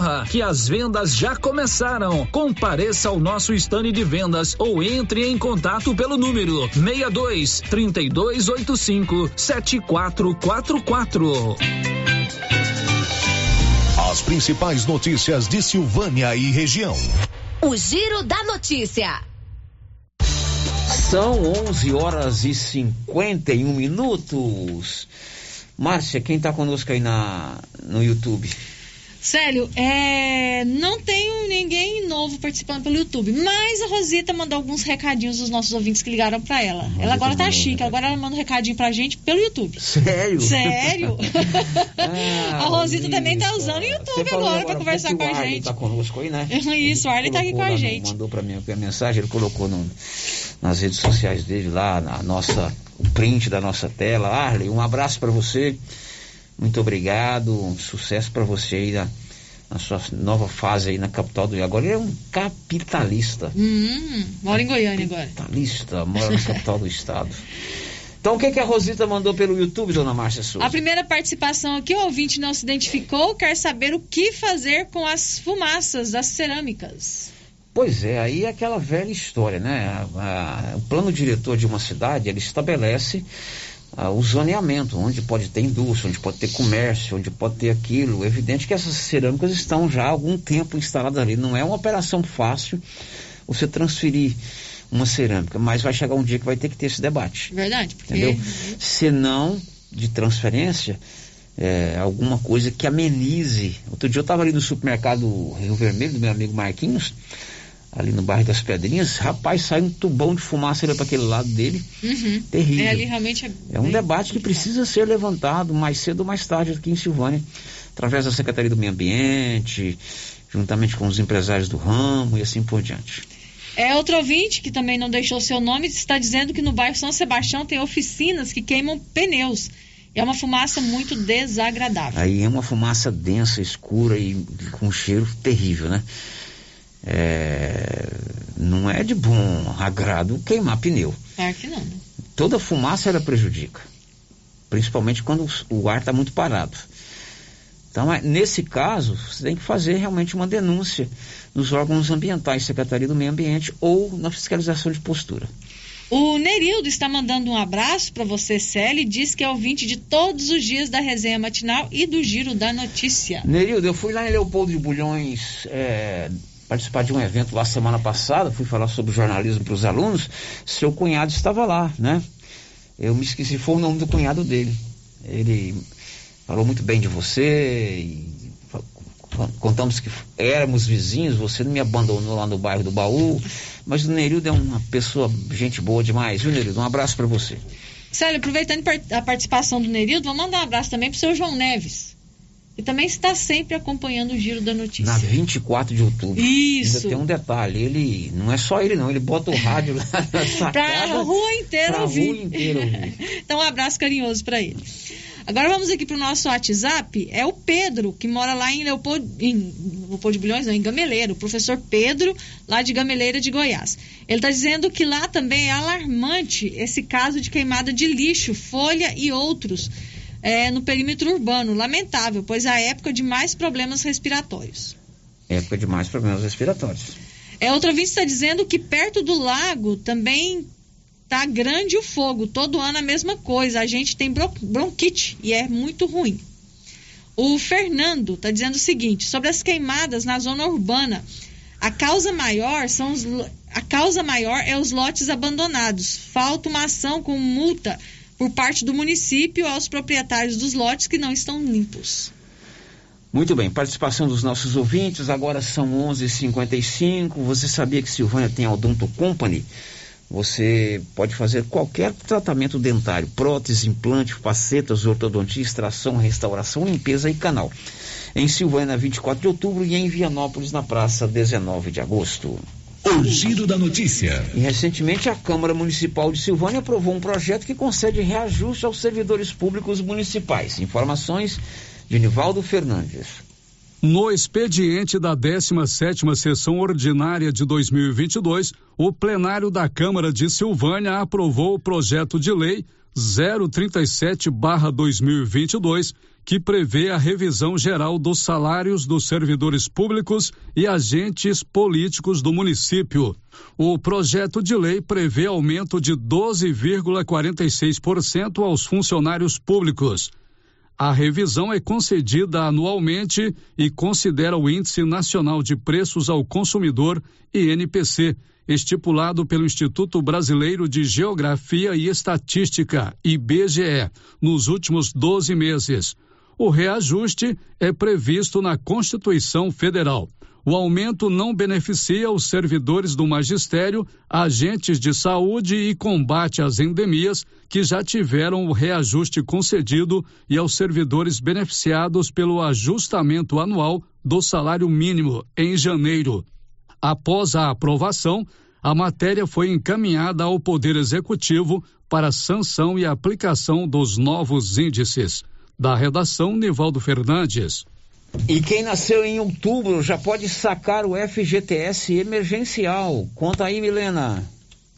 corra que as vendas já começaram. Compareça ao nosso stand de vendas ou entre em contato pelo número 62 3285 7444. As principais notícias de Silvânia e região. O Giro da Notícia. São 11 horas e 51 minutos. Márcia, quem está conosco aí na, no YouTube? Célio, é, não tenho ninguém novo participando pelo YouTube, mas a Rosita mandou alguns recadinhos dos nossos ouvintes que ligaram para ela. Rosita ela agora tá mandou, chique, né? agora ela manda um recadinho pra gente pelo YouTube. Sério? Sério? [laughs] Ah, a Rosita também tá usando o YouTube agora pra há conversar com a Arley gente. Tá conosco aí, né? [laughs] Isso, o Arley tá aqui com a gente. Mandou pra mim a mensagem, ele colocou no- nas redes sociais dele lá, na nossa, o print da nossa tela. Arley, um abraço pra você. Muito obrigado, um sucesso pra você aí na, na sua nova fase aí na capital do Rio. Agora ele é um capitalista. Hum, mora em Goiânia agora. Capitalista, mora na capital do estado. Então o que, que a Rosita mandou pelo YouTube, dona Márcia Souza? A primeira participação aqui, o ouvinte não se identificou, quer saber o que fazer com as fumaças das cerâmicas. Pois é, aí é aquela velha história, né? A- a- o plano diretor de uma cidade, ele estabelece ah, o zoneamento, onde pode ter indústria, onde pode ter comércio, onde pode ter aquilo. É evidente que essas cerâmicas estão já há algum tempo instaladas ali. Não é uma operação fácil você transferir uma cerâmica, mas vai chegar um dia que vai ter que ter esse debate. Verdade, porque Entendeu? Se não de transferência, é, alguma coisa que amenize. Outro dia eu estava ali no supermercado Rio Vermelho, do meu amigo Marquinhos, ali no bairro das Pedrinhas, rapaz, sai um tubão de fumaça ali para aquele lado dele. Uhum. Terrível. É, ali realmente é, É um debate que precisa ser levantado mais cedo ou mais tarde aqui em Silvânia, através da Secretaria do Meio Ambiente, juntamente com os empresários do ramo e assim por diante. É outro ouvinte que também não deixou seu nome, está dizendo que no bairro São Sebastião tem oficinas que queimam pneus. É uma fumaça muito desagradável. Aí é uma fumaça densa, escura e com um cheiro terrível, né? É, não é de bom agrado queimar pneu. Claro que não. né? Toda fumaça ela prejudica, principalmente quando o ar está muito parado. Então, é- nesse caso, você tem que fazer realmente uma denúncia nos órgãos ambientais, Secretaria do Meio Ambiente ou na fiscalização de postura. O Nerildo está mandando um abraço para você, Célio, e diz que é ouvinte de todos os dias da resenha matinal e do Giro da Notícia. Nerildo, eu fui lá em Leopoldo de Bulhões é, participar de um evento lá semana passada, fui falar sobre jornalismo para os alunos. Seu cunhado estava lá, né? Eu me esqueci, foi o nome do cunhado dele. Ele falou muito bem de você e contamos que éramos vizinhos, você não me abandonou lá no bairro do Baú, mas o Nerildo é uma pessoa, gente boa demais, viu, Nerildo? Um abraço para você. Célio, aproveitando a participação do Nerildo, vou mandar um abraço também pro seu João Neves. Que também está sempre acompanhando o giro da notícia. Na 24 de outubro. Isso. Ainda tem um detalhe, ele não é só ele não, ele bota o rádio lá [laughs] na sacada. pra rua inteira pra ouvir. rua inteira ouvir. [laughs] então um abraço carinhoso para ele. Agora vamos aqui para o nosso WhatsApp. É o Pedro, que mora lá em Leopoldo, em Leopoldo de Bilhões, não, em Gameleira. O professor Pedro, lá de Gameleira de Goiás. Ele está dizendo que lá também é alarmante esse caso de queimada de lixo, folha e outros é, no perímetro urbano. Lamentável, pois é a época de mais problemas respiratórios. Época de mais problemas respiratórios. É, outra vez está dizendo que perto do lago também tá grande o fogo. Todo ano a mesma coisa. A gente tem bronquite e é muito ruim. O Fernando está dizendo o seguinte: sobre as queimadas na zona urbana, a causa maior são os, a causa maior é os lotes abandonados. Falta uma ação com multa por parte do município aos proprietários dos lotes que não estão limpos. Muito bem, participação dos nossos ouvintes. Agora são 11:55. Você sabia que Silvânia tem a Odonto Company? Você pode fazer qualquer tratamento dentário, prótese, implante, facetas, ortodontia, extração, restauração, limpeza e canal. Em Silvânia, 24 de outubro e em Vianópolis, na praça 19 de agosto. O giro da notícia. E recentemente a Câmara Municipal de Silvânia aprovou um projeto que concede reajuste aos servidores públicos municipais. Informações de Nivaldo Fernandes. No expediente da 17ª sessão ordinária de 2022, o plenário da Câmara de Silvânia aprovou o projeto de lei 037/2022, que prevê a revisão geral dos salários dos servidores públicos e agentes políticos do município. O projeto de lei prevê aumento de 12,46% aos funcionários públicos a revisão é concedida anualmente e considera o Índice Nacional de Preços ao Consumidor, INPC, estipulado pelo Instituto Brasileiro de Geografia e Estatística, IBGE, nos últimos 12 meses. O reajuste é previsto na Constituição Federal. O aumento não beneficia os servidores do magistério, agentes de saúde e combate às endemias que já tiveram o reajuste concedido e aos servidores beneficiados pelo ajustamento anual do salário mínimo em janeiro. Após a aprovação, a matéria foi encaminhada ao Poder Executivo para sanção e aplicação dos novos índices. Da redação, Nivaldo Fernandes. E quem nasceu em outubro já pode sacar o FGTS emergencial. Conta aí, Milena.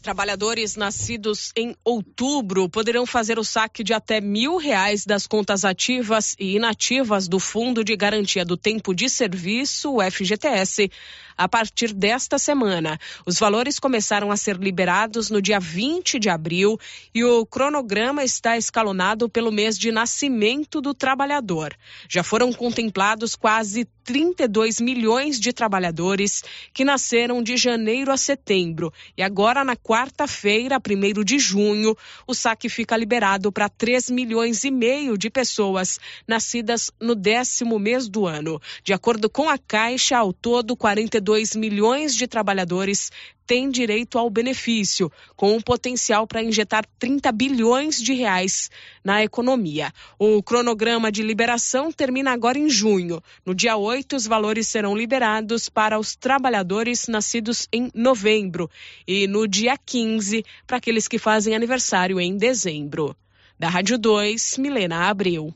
Trabalhadores nascidos em outubro poderão fazer o saque de até mil reais das contas ativas e inativas do Fundo de Garantia do Tempo de Serviço, o FGTS, a partir desta semana. Os valores começaram a ser liberados no dia 20 de abril e o cronograma está escalonado pelo mês de nascimento do trabalhador. Já foram contemplados quase 32 milhões de trabalhadores que nasceram de janeiro a setembro. E agora, na quarta-feira, 1 de junho, o saque fica liberado para 3 milhões e meio de pessoas nascidas no décimo mês do ano. De acordo com a Caixa, ao todo, 42 milhões de trabalhadores tem direito ao benefício, com um potencial para injetar 30 bilhões de reais na economia. O cronograma de liberação termina agora em junho. No dia 8, os valores serão liberados para os trabalhadores nascidos em novembro e no dia 15 para aqueles que fazem aniversário em dezembro. Da Rádio 2, Milena Abreu.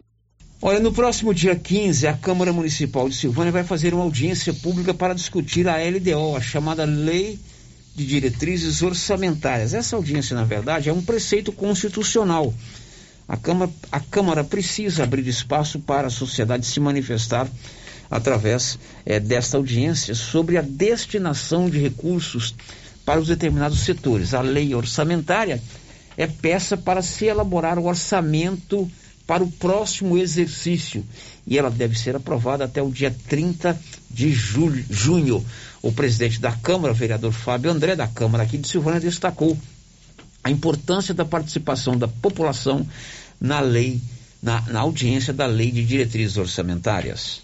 Olha, no próximo dia 15, a Câmara Municipal de Silvânia vai fazer uma audiência pública para discutir a LDO, a chamada Lei de diretrizes orçamentárias. Essa audiência, na verdade, é um preceito constitucional. A Câmara, a Câmara precisa abrir espaço para a sociedade se manifestar através é, desta audiência sobre a destinação de recursos para os determinados setores. A lei orçamentária é peça para se elaborar o orçamento para o próximo exercício e ela deve ser aprovada até o dia 30 de julho, junho. O presidente da Câmara, vereador Fábio André, da Câmara aqui de Silvânia, destacou a importância da participação da população na lei, na, na audiência da lei de diretrizes orçamentárias.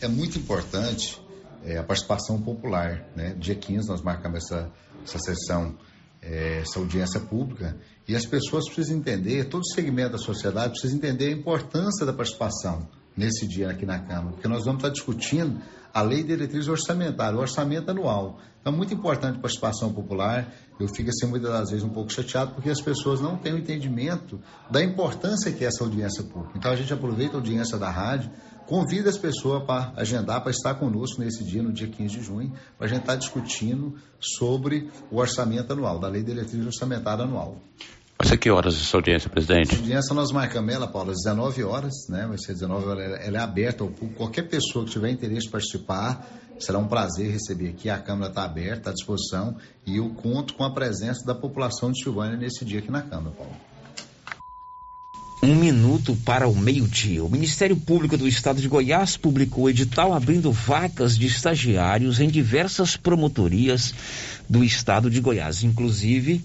É muito importante é, a participação popular. Né? Dia 15 nós marcamos essa, essa sessão, essa audiência pública, e as pessoas precisam entender, todo segmento da sociedade precisa entender a importância da participação nesse dia aqui na Câmara, porque nós vamos estar discutindo a lei de diretriz orçamentária, o orçamento anual. Então, é muito importante a participação popular. Eu fico, assim, muitas das vezes um pouco chateado porque as pessoas não têm o entendimento da importância que é essa audiência pública. Então, a gente aproveita a audiência da rádio, convida as pessoas para agendar, para estar conosco nesse dia, no dia 15 de junho, para a gente estar discutindo sobre o orçamento anual, da lei de diretriz orçamentária anual. Vai ser que horas essa audiência, presidente? A audiência nós marcamos ela, Paulo, às 19 horas, né? Vai ser 19 horas, ela é aberta ao público. Qualquer pessoa que tiver interesse em participar, será um prazer receber aqui. A Câmara está aberta, à disposição, e eu conto com a presença da população de Silvânia nesse dia aqui na Câmara, Paulo. Um minuto para o meio-dia. O Ministério Público do Estado de Goiás publicou edital abrindo vagas de estagiários em diversas promotorias do Estado de Goiás, inclusive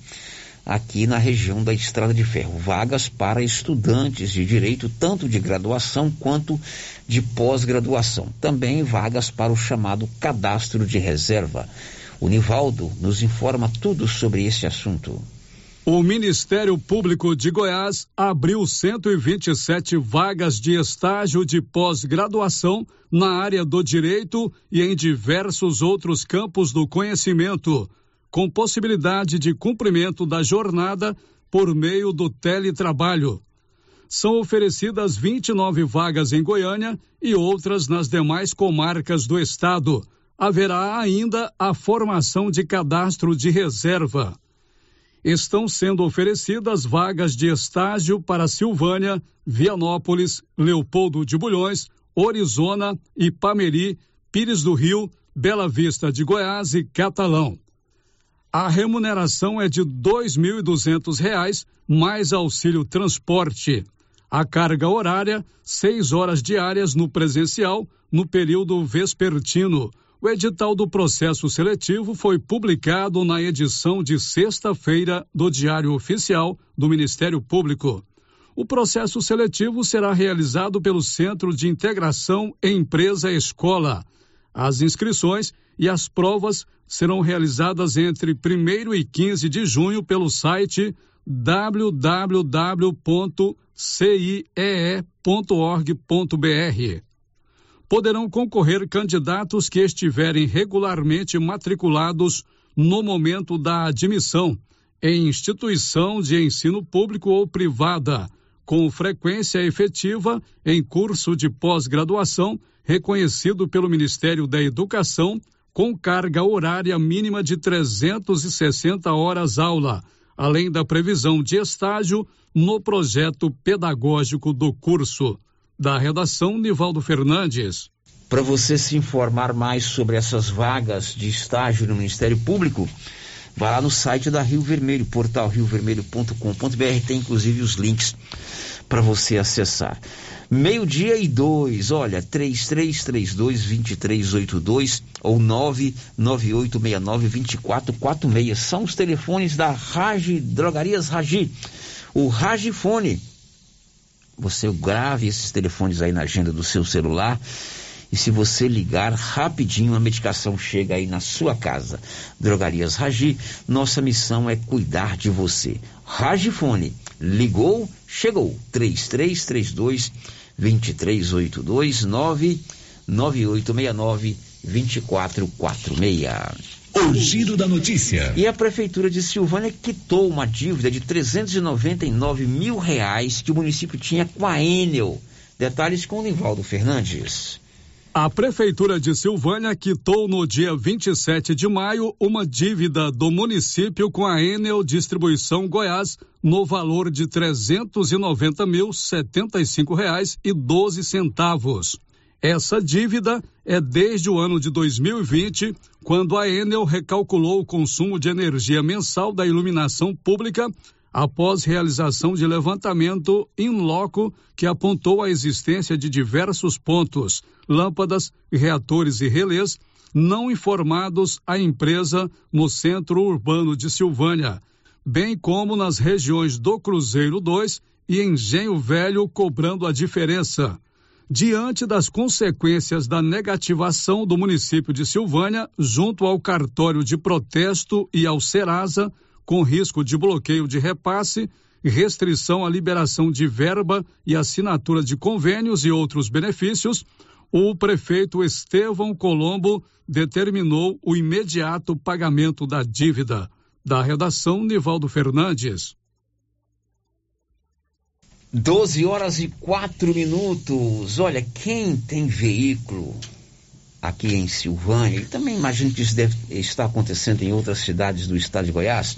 aqui na região da Estrada de Ferro. Vagas para estudantes de direito, tanto de graduação quanto de pós-graduação. Também vagas para o chamado cadastro de reserva. O Nivaldo nos informa tudo sobre esse assunto. O Ministério Público de Goiás abriu 127 vagas de estágio de pós-graduação na área do direito e em diversos outros campos do conhecimento com possibilidade de cumprimento da jornada por meio do teletrabalho. São oferecidas 29 vagas em Goiânia e outras nas demais comarcas do estado. Haverá ainda a formação de cadastro de reserva. Estão sendo oferecidas vagas de estágio para Silvânia, Vianópolis, Leopoldo de Bulhões, Orizona, Ipameri, Pires do Rio, Bela Vista de Goiás e Catalão. A remuneração é de R$ 2.200 mais auxílio transporte. A carga horária, seis horas diárias no presencial, no período vespertino. O edital do processo seletivo foi publicado na edição de sexta-feira do Diário Oficial do Ministério Público. O processo seletivo será realizado pelo Centro de Integração Empresa Escola. As inscrições e as provas serão realizadas entre 1 e 15 de junho pelo site www.ciee.org.br. Poderão concorrer candidatos que estiverem regularmente matriculados no momento da admissão em instituição de ensino público ou privada, com frequência efetiva em curso de pós-graduação reconhecido pelo Ministério da Educação com carga horária mínima de 360 horas aula, além da previsão de estágio no projeto pedagógico do curso. Da redação, Nivaldo Fernandes. Para você se informar mais sobre essas vagas de estágio no Ministério Público, vá lá no site da Rio Vermelho, portal riovermelho.com.br, tem inclusive os links para você acessar. Meio-dia e dois, olha, 3332-2382 ou 99869-2446. São os telefones da Ragi, Drogarias Ragi. O Ragifone. Você grave esses telefones aí na agenda do seu celular. E se você ligar rapidinho, a medicação chega aí na sua casa. Drogarias Ragi, nossa missão é cuidar de você. Ragifone, ligou, chegou. 3332 2382 99869 2446. O giro da notícia. E a prefeitura de Silvânia quitou uma dívida de 399 mil reais que o município tinha com a Enel. Detalhes com o Nivaldo Fernandes. A Prefeitura de Silvânia quitou no dia 27 de maio uma dívida do município com a Enel Distribuição Goiás no valor de 390 mil reais e 12 centavos. Essa dívida é desde o ano de 2020, quando a Enel recalculou o consumo de energia mensal da iluminação pública após realização de levantamento in loco que apontou a existência de diversos pontos, lâmpadas, reatores e relés não informados à empresa no centro urbano de Silvânia, bem como nas regiões do Cruzeiro 2 e Engenho Velho cobrando a diferença. Diante das consequências da negativação do município de Silvânia, junto ao cartório de protesto e ao Serasa, com risco de bloqueio de repasse, restrição à liberação de verba e assinatura de convênios e outros benefícios, o prefeito Estevão Colombo determinou o imediato pagamento da dívida. Da redação, Nivaldo Fernandes. 12 horas e 4 minutos. Olha, quem tem veículo aqui em Silvânia, e também imagino que isso deve estar acontecendo em outras cidades do estado de Goiás,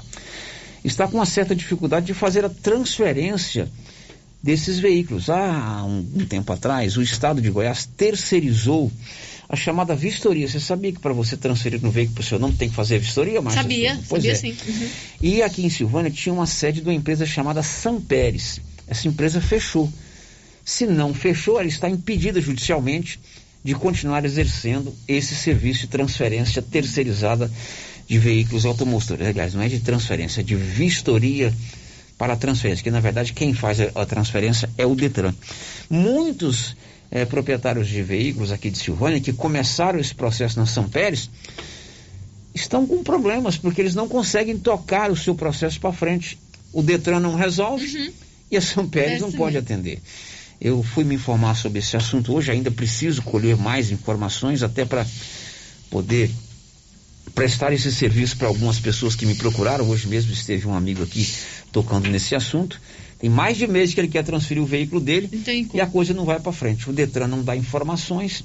está com uma certa dificuldade de fazer a transferência desses veículos. Há um, um tempo atrás, o estado de Goiás terceirizou a chamada vistoria. Você sabia que para você transferir no veículo para o seu nome tem que fazer a vistoria, Márcia? Sabia, pois sabia é. sim. Uhum. E aqui em Silvânia tinha uma sede de uma empresa chamada São Pérez. Essa empresa fechou. Se não fechou, ela está impedida judicialmente de continuar exercendo esse serviço de transferência terceirizada de veículos automotores. Aliás, não é de transferência, é de vistoria para a transferência, que na verdade quem faz a, transferência é o Detran. Muitos eh, proprietários de veículos aqui de Silvânia que começaram esse processo na São Pérez estão com problemas porque eles não conseguem tocar o seu processo para frente. O Detran não resolve e a São Pérez É não assim pode mesmo. atender. Eu fui me informar sobre esse assunto hoje, ainda preciso colher mais informações até para poder prestar esse serviço para algumas pessoas que me procuraram. Hoje mesmo esteve um amigo aqui tocando nesse assunto. Tem mais de mês que ele quer transferir o veículo dele e a coisa não vai para frente. O Detran não dá informações,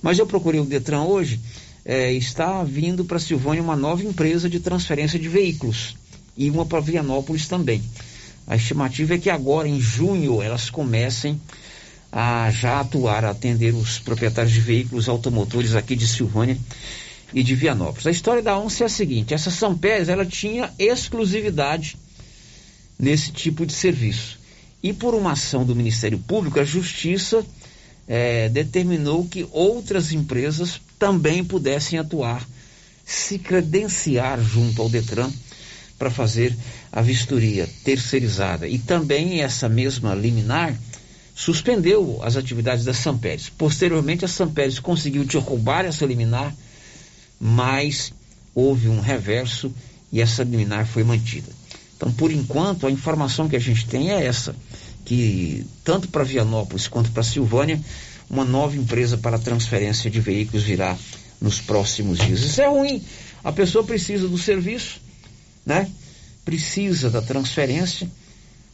mas eu procurei o Detran hoje. eh, está vindo para Silvânia uma nova empresa de transferência de veículos e uma para Vianópolis também. A estimativa é que agora, em junho, elas comecem a já atuar, a atender os proprietários de veículos automotores aqui de Silvânia e de Vianópolis. A história da ONCE é a seguinte: essa São Pérez ela tinha exclusividade nesse tipo de serviço. E por uma ação do Ministério Público, a Justiça eh, determinou que outras empresas também pudessem atuar, se credenciar junto ao Detran para fazer a vistoria terceirizada. E também essa mesma liminar suspendeu as atividades da Sampérez. Posteriormente, a Sampérez conseguiu derrubar essa liminar, mas houve um reverso e essa liminar foi mantida. Então, por enquanto, a informação que a gente tem é essa, que tanto para Vianópolis quanto para Silvânia, uma nova empresa para transferência de veículos virá nos próximos dias. Isso é ruim. A pessoa precisa do serviço, né? Precisa da transferência.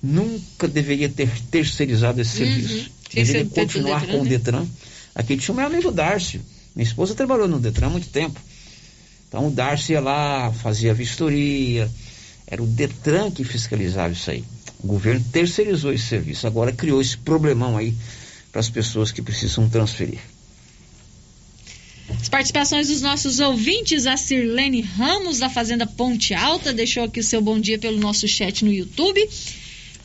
Nunca deveria ter terceirizado esse Uhum. serviço. Deveria continuar Detran, com o né? Detran. Aqui tinha o meu amigo Dárcio. Minha esposa trabalhou no Detran há muito tempo. Então o Darcy ia lá, fazia vistoria. Era o Detran que fiscalizava isso aí. O governo terceirizou esse serviço. Agora criou esse problemão aí para as pessoas que precisam transferir. As participações dos nossos ouvintes, a Sirlene Ramos, da Fazenda Ponte Alta, deixou aqui o seu bom dia pelo nosso chat no YouTube.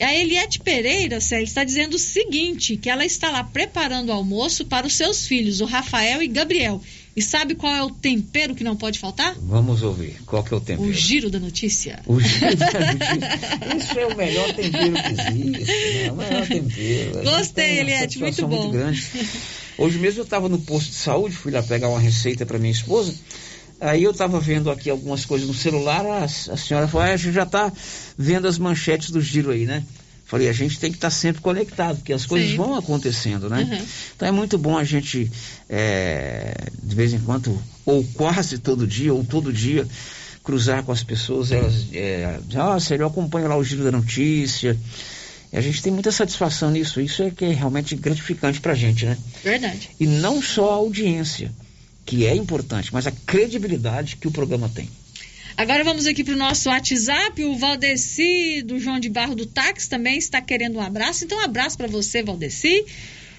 A Eliette Pereira, Célio, está dizendo o seguinte, que ela está lá preparando o almoço para os seus filhos, o Rafael e Gabriel. E sabe qual é o tempero que não pode faltar? Vamos ouvir. Qual que é o tempero? O giro da notícia. O giro da notícia. [laughs] Isso é o melhor tempero que existe. Né? O melhor tempero. Gostei, Eliette, muito bom. grande. [laughs] Hoje mesmo eu estava no posto de saúde, fui lá pegar uma receita para minha esposa. Aí eu estava vendo aqui algumas coisas no celular, a, a senhora falou, ah, a gente já está vendo as manchetes do giro aí, né? Falei, a gente tem que estar sempre conectado, porque as coisas Sim. vão acontecendo, né? Uhum. Então é muito bom a gente, é, de vez em quando, ou quase todo dia, ou todo dia, cruzar com as pessoas, elas é, dizem, ah, sério, eu acompanho lá o giro da notícia. E a gente tem muita satisfação nisso, isso é que é realmente gratificante pra gente, né? Verdade. E não só a audiência, que é importante, mas a credibilidade que o programa tem. Agora vamos aqui para o nosso WhatsApp. O Valdeci do João de Barro do Táxi também está querendo um abraço. Então, um abraço para você, Valdeci.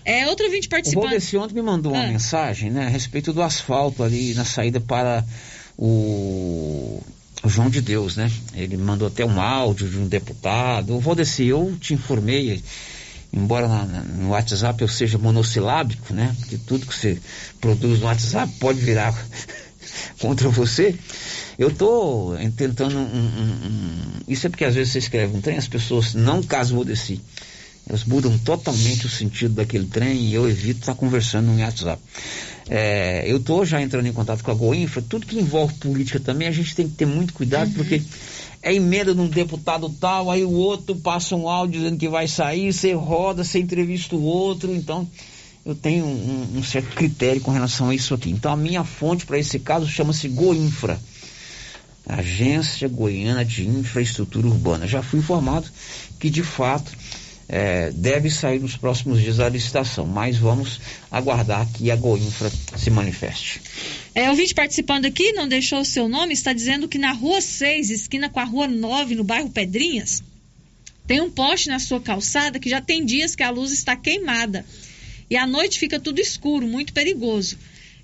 É, outro ouvinte O participando. Valdeci ontem me mandou uma Ah. mensagem, né, a respeito do asfalto ali na saída para o, o João de Deus, né? Ele mandou até um áudio de um deputado. Valdeci, eu te informei, embora na- no WhatsApp eu seja monossilábico, né? Porque tudo que você produz no WhatsApp pode virar [laughs] contra você. Eu estou tentando um, um- um- Isso é porque às vezes você escreve um trem, as pessoas, não caso Valdeci, elas mudam totalmente o sentido daquele trem e eu evito estar conversando no WhatsApp. É, eu estou já entrando em contato com a Goinfra, tudo que envolve política também, a gente tem que ter muito cuidado, porque é emenda de um deputado tal, aí o outro passa um áudio dizendo que vai sair, você roda, você entrevista o outro, então eu tenho um, um certo critério com relação a isso aqui. Então a minha fonte para esse caso chama-se Goinfra. Agência Goiana de Infraestrutura Urbana. Já fui informado que de fato eh, deve sair nos próximos dias a licitação, mas vamos aguardar que a Goinfra se manifeste. É, ouvinte participando aqui, não deixou o seu nome, está dizendo que na rua 6, esquina com a rua 9, no bairro Pedrinhas, tem um poste na sua calçada que já tem dias que a luz está queimada. E à noite fica tudo escuro, muito perigoso.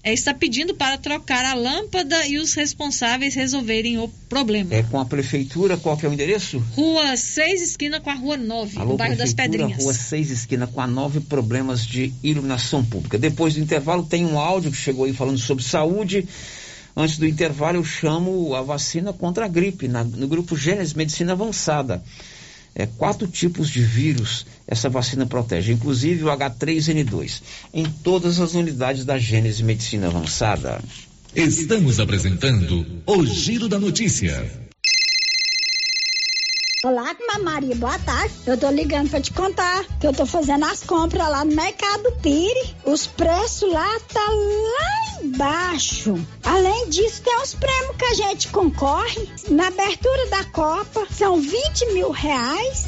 É, está pedindo para trocar a lâmpada e os responsáveis resolverem o problema. É com a prefeitura, qual que é o endereço? Rua 6, esquina com a rua 9, Alô, no bairro das Pedrinhas. Rua 6, esquina com a 9, problemas de iluminação pública. Depois do intervalo, tem um áudio que chegou aí falando sobre saúde. Antes do intervalo, eu chamo a vacina contra a gripe, na- no grupo Gênesis Medicina Avançada. É, quatro tipos de vírus essa vacina protege, inclusive o H3N2, em todas as unidades da Gênesis Medicina Avançada. Estamos apresentando o Giro da Notícia. Olá, Maria, boa tarde. Eu tô ligando pra te contar que eu tô fazendo as compras lá no Mercado Pire. Os preços lá tá lá embaixo. Além disso, tem os prêmios que a gente concorre. Na abertura da Copa, são 20 mil reais.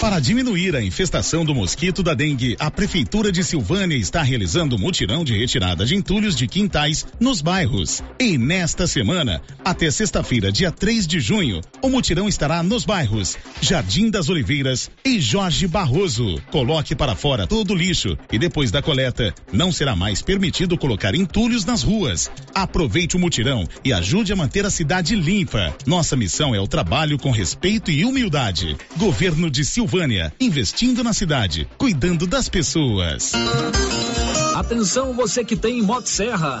Para diminuir a infestação do mosquito da dengue, a Prefeitura de Silvânia está realizando mutirão de retirada de entulhos de quintais nos bairros. E nesta semana, até sexta-feira, dia 3 de junho, o mutirão estará nos bairros Jardim das Oliveiras e Jorge Barroso. Coloque para fora todo o lixo e depois da coleta, não será mais permitido colocar entulhos nas ruas. Aproveite o mutirão e ajude a manter a cidade limpa. Nossa missão é o trabalho com respeito e humildade. Governo de Silvânia, investindo na cidade, cuidando das pessoas. Atenção você que tem Motosserra.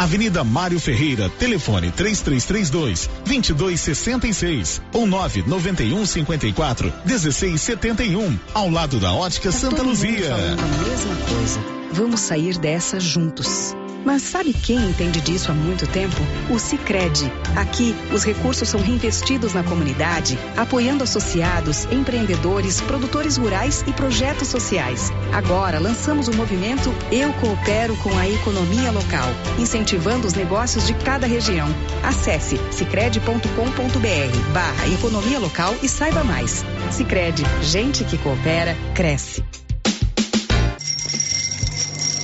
Avenida Mário Ferreira, telefone 3332 2266 ou 991 54 1671, ao lado da Ótica Tá Santa Luzia. falando a mesma coisa. Vamos sair dessa juntos. Mas sabe quem entende disso há muito tempo? O Sicredi. Aqui, os recursos são reinvestidos na comunidade, apoiando associados, empreendedores, produtores rurais e projetos sociais. Agora, lançamos o movimento Eu Coopero com a Economia Local, incentivando os negócios de cada região. Acesse sicredi.com.br barra economia local e saiba mais. Sicredi, gente que coopera, cresce.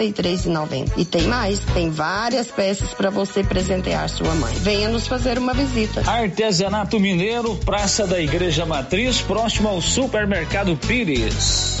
63,90. E tem mais, tem várias peças para você presentear sua mãe. Venha nos fazer uma visita. Artesanato Mineiro, Praça da Igreja Matriz, próximo ao Supermercado Pires.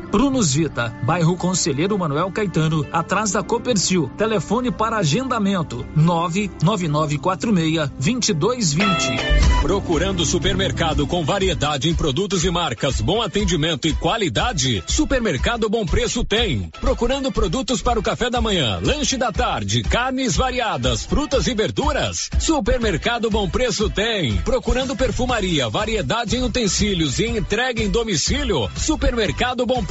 Prunus Vita, bairro Conselheiro Manuel Caetano, atrás da Copercil. Telefone para agendamento: 99946-2220. Procurando supermercado com variedade em produtos e marcas, bom atendimento e qualidade? Supermercado Bom Preço tem. Procurando produtos para o café da manhã, lanche da tarde, carnes variadas, frutas e verduras? Supermercado Bom Preço tem. Procurando perfumaria, variedade em utensílios e entrega em domicílio? Supermercado Bom Preço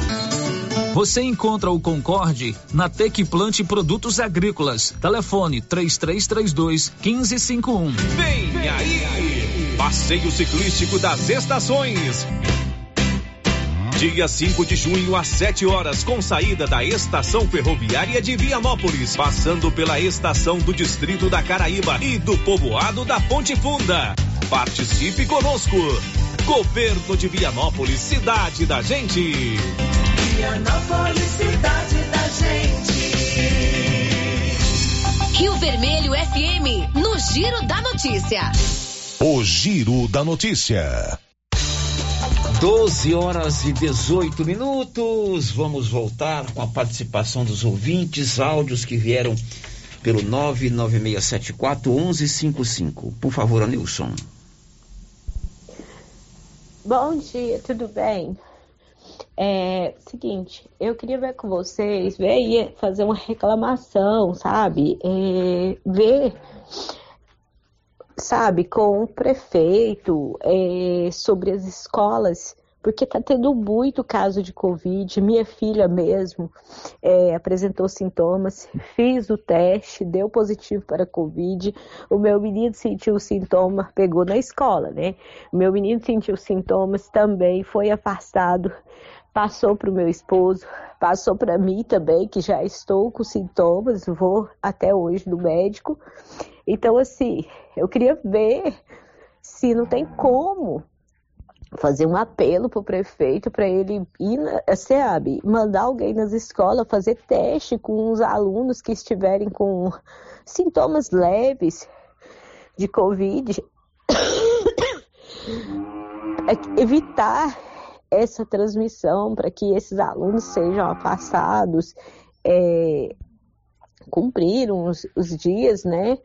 Você encontra o Concorde na Tec Plante Produtos Agrícolas. Telefone 3332 1551. Vem aí! Passeio ciclístico das estações. Dia 5 de junho, às 7 horas, com saída da estação ferroviária de Vianópolis, passando pela estação do Distrito da Caraíba e do povoado da Ponte Funda. Participe conosco. Governo de Vianópolis, cidade da gente. Vianópolis, cidade da gente. Rio Vermelho FM, no Giro da Notícia. O Giro da Notícia. 12 horas e 18 minutos. Vamos voltar com a participação dos ouvintes, áudios que vieram pelo 99674 1155. Por favor, Anilson. Bom dia, tudo bem? É seguinte, eu queria ver com vocês, ver aí, fazer uma reclamação, sabe? É, ver, sabe, com o prefeito é, sobre as escolas porque está tendo muito caso de Covid. Minha filha mesmo é, apresentou sintomas, fiz o teste, deu positivo para Covid. O meu menino sentiu sintoma, pegou na escola, né? O meu menino sentiu sintomas, também foi afastado, passou para o meu esposo, passou para mim também, que já estou com sintomas, vou até hoje no médico. Então, assim, eu queria ver se não tem como fazer um apelo para o prefeito para ele ir na SEAB, mandar alguém nas escolas fazer teste com os alunos que estiverem com sintomas leves de Covid. [coughs] É evitar essa transmissão para que esses alunos sejam afastados, é, cumpriram os, os dias, né?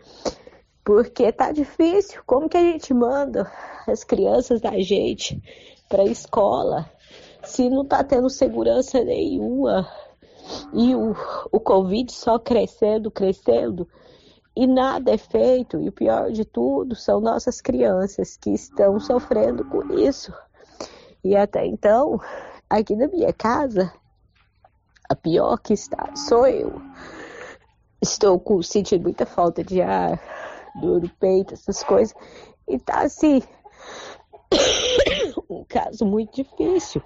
Porque tá difícil. Como que a gente manda as crianças da gente para a escola se não tá tendo segurança nenhuma e o, o Covid só crescendo, crescendo e nada é feito? E o pior de tudo são nossas crianças que estão sofrendo com isso. E até então, aqui na minha casa, a pior que está sou eu. Estou com, sentindo muita falta de ar, dor no peito, essas coisas. E tá assim, [coughs] um caso muito difícil.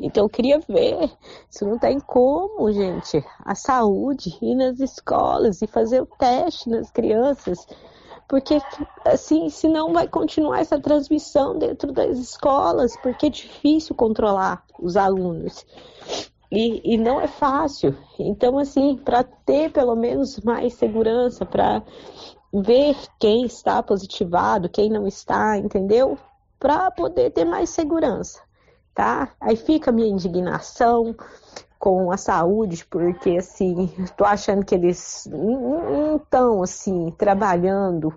Então eu queria ver se não tem como, gente, a saúde ir nas escolas e fazer o teste nas crianças, porque assim, senão vai continuar essa transmissão dentro das escolas, porque é difícil controlar os alunos. E, e não é fácil. Então, assim, para ter pelo menos mais segurança, para ver quem está positivado, quem não está, entendeu? Para poder ter mais segurança, tá? Aí fica a minha indignação com a saúde, porque assim, tô achando que eles não estão assim trabalhando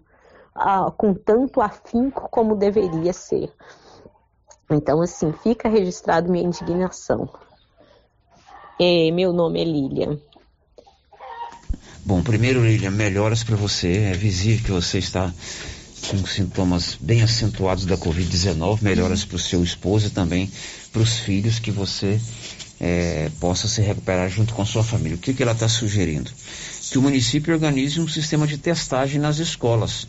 ah, com tanto afinco como deveria ser. Então, assim, fica registrado minha indignação. É, meu nome é Lilian. Bom, primeiro, Lilian, melhoras para você. É visível que você está com sintomas bem acentuados da Covid-19. Melhoras para o seu esposo e também para os filhos que você é, possa se recuperar junto com sua família. O que, que ela está sugerindo? Que o município organize um sistema de testagem nas escolas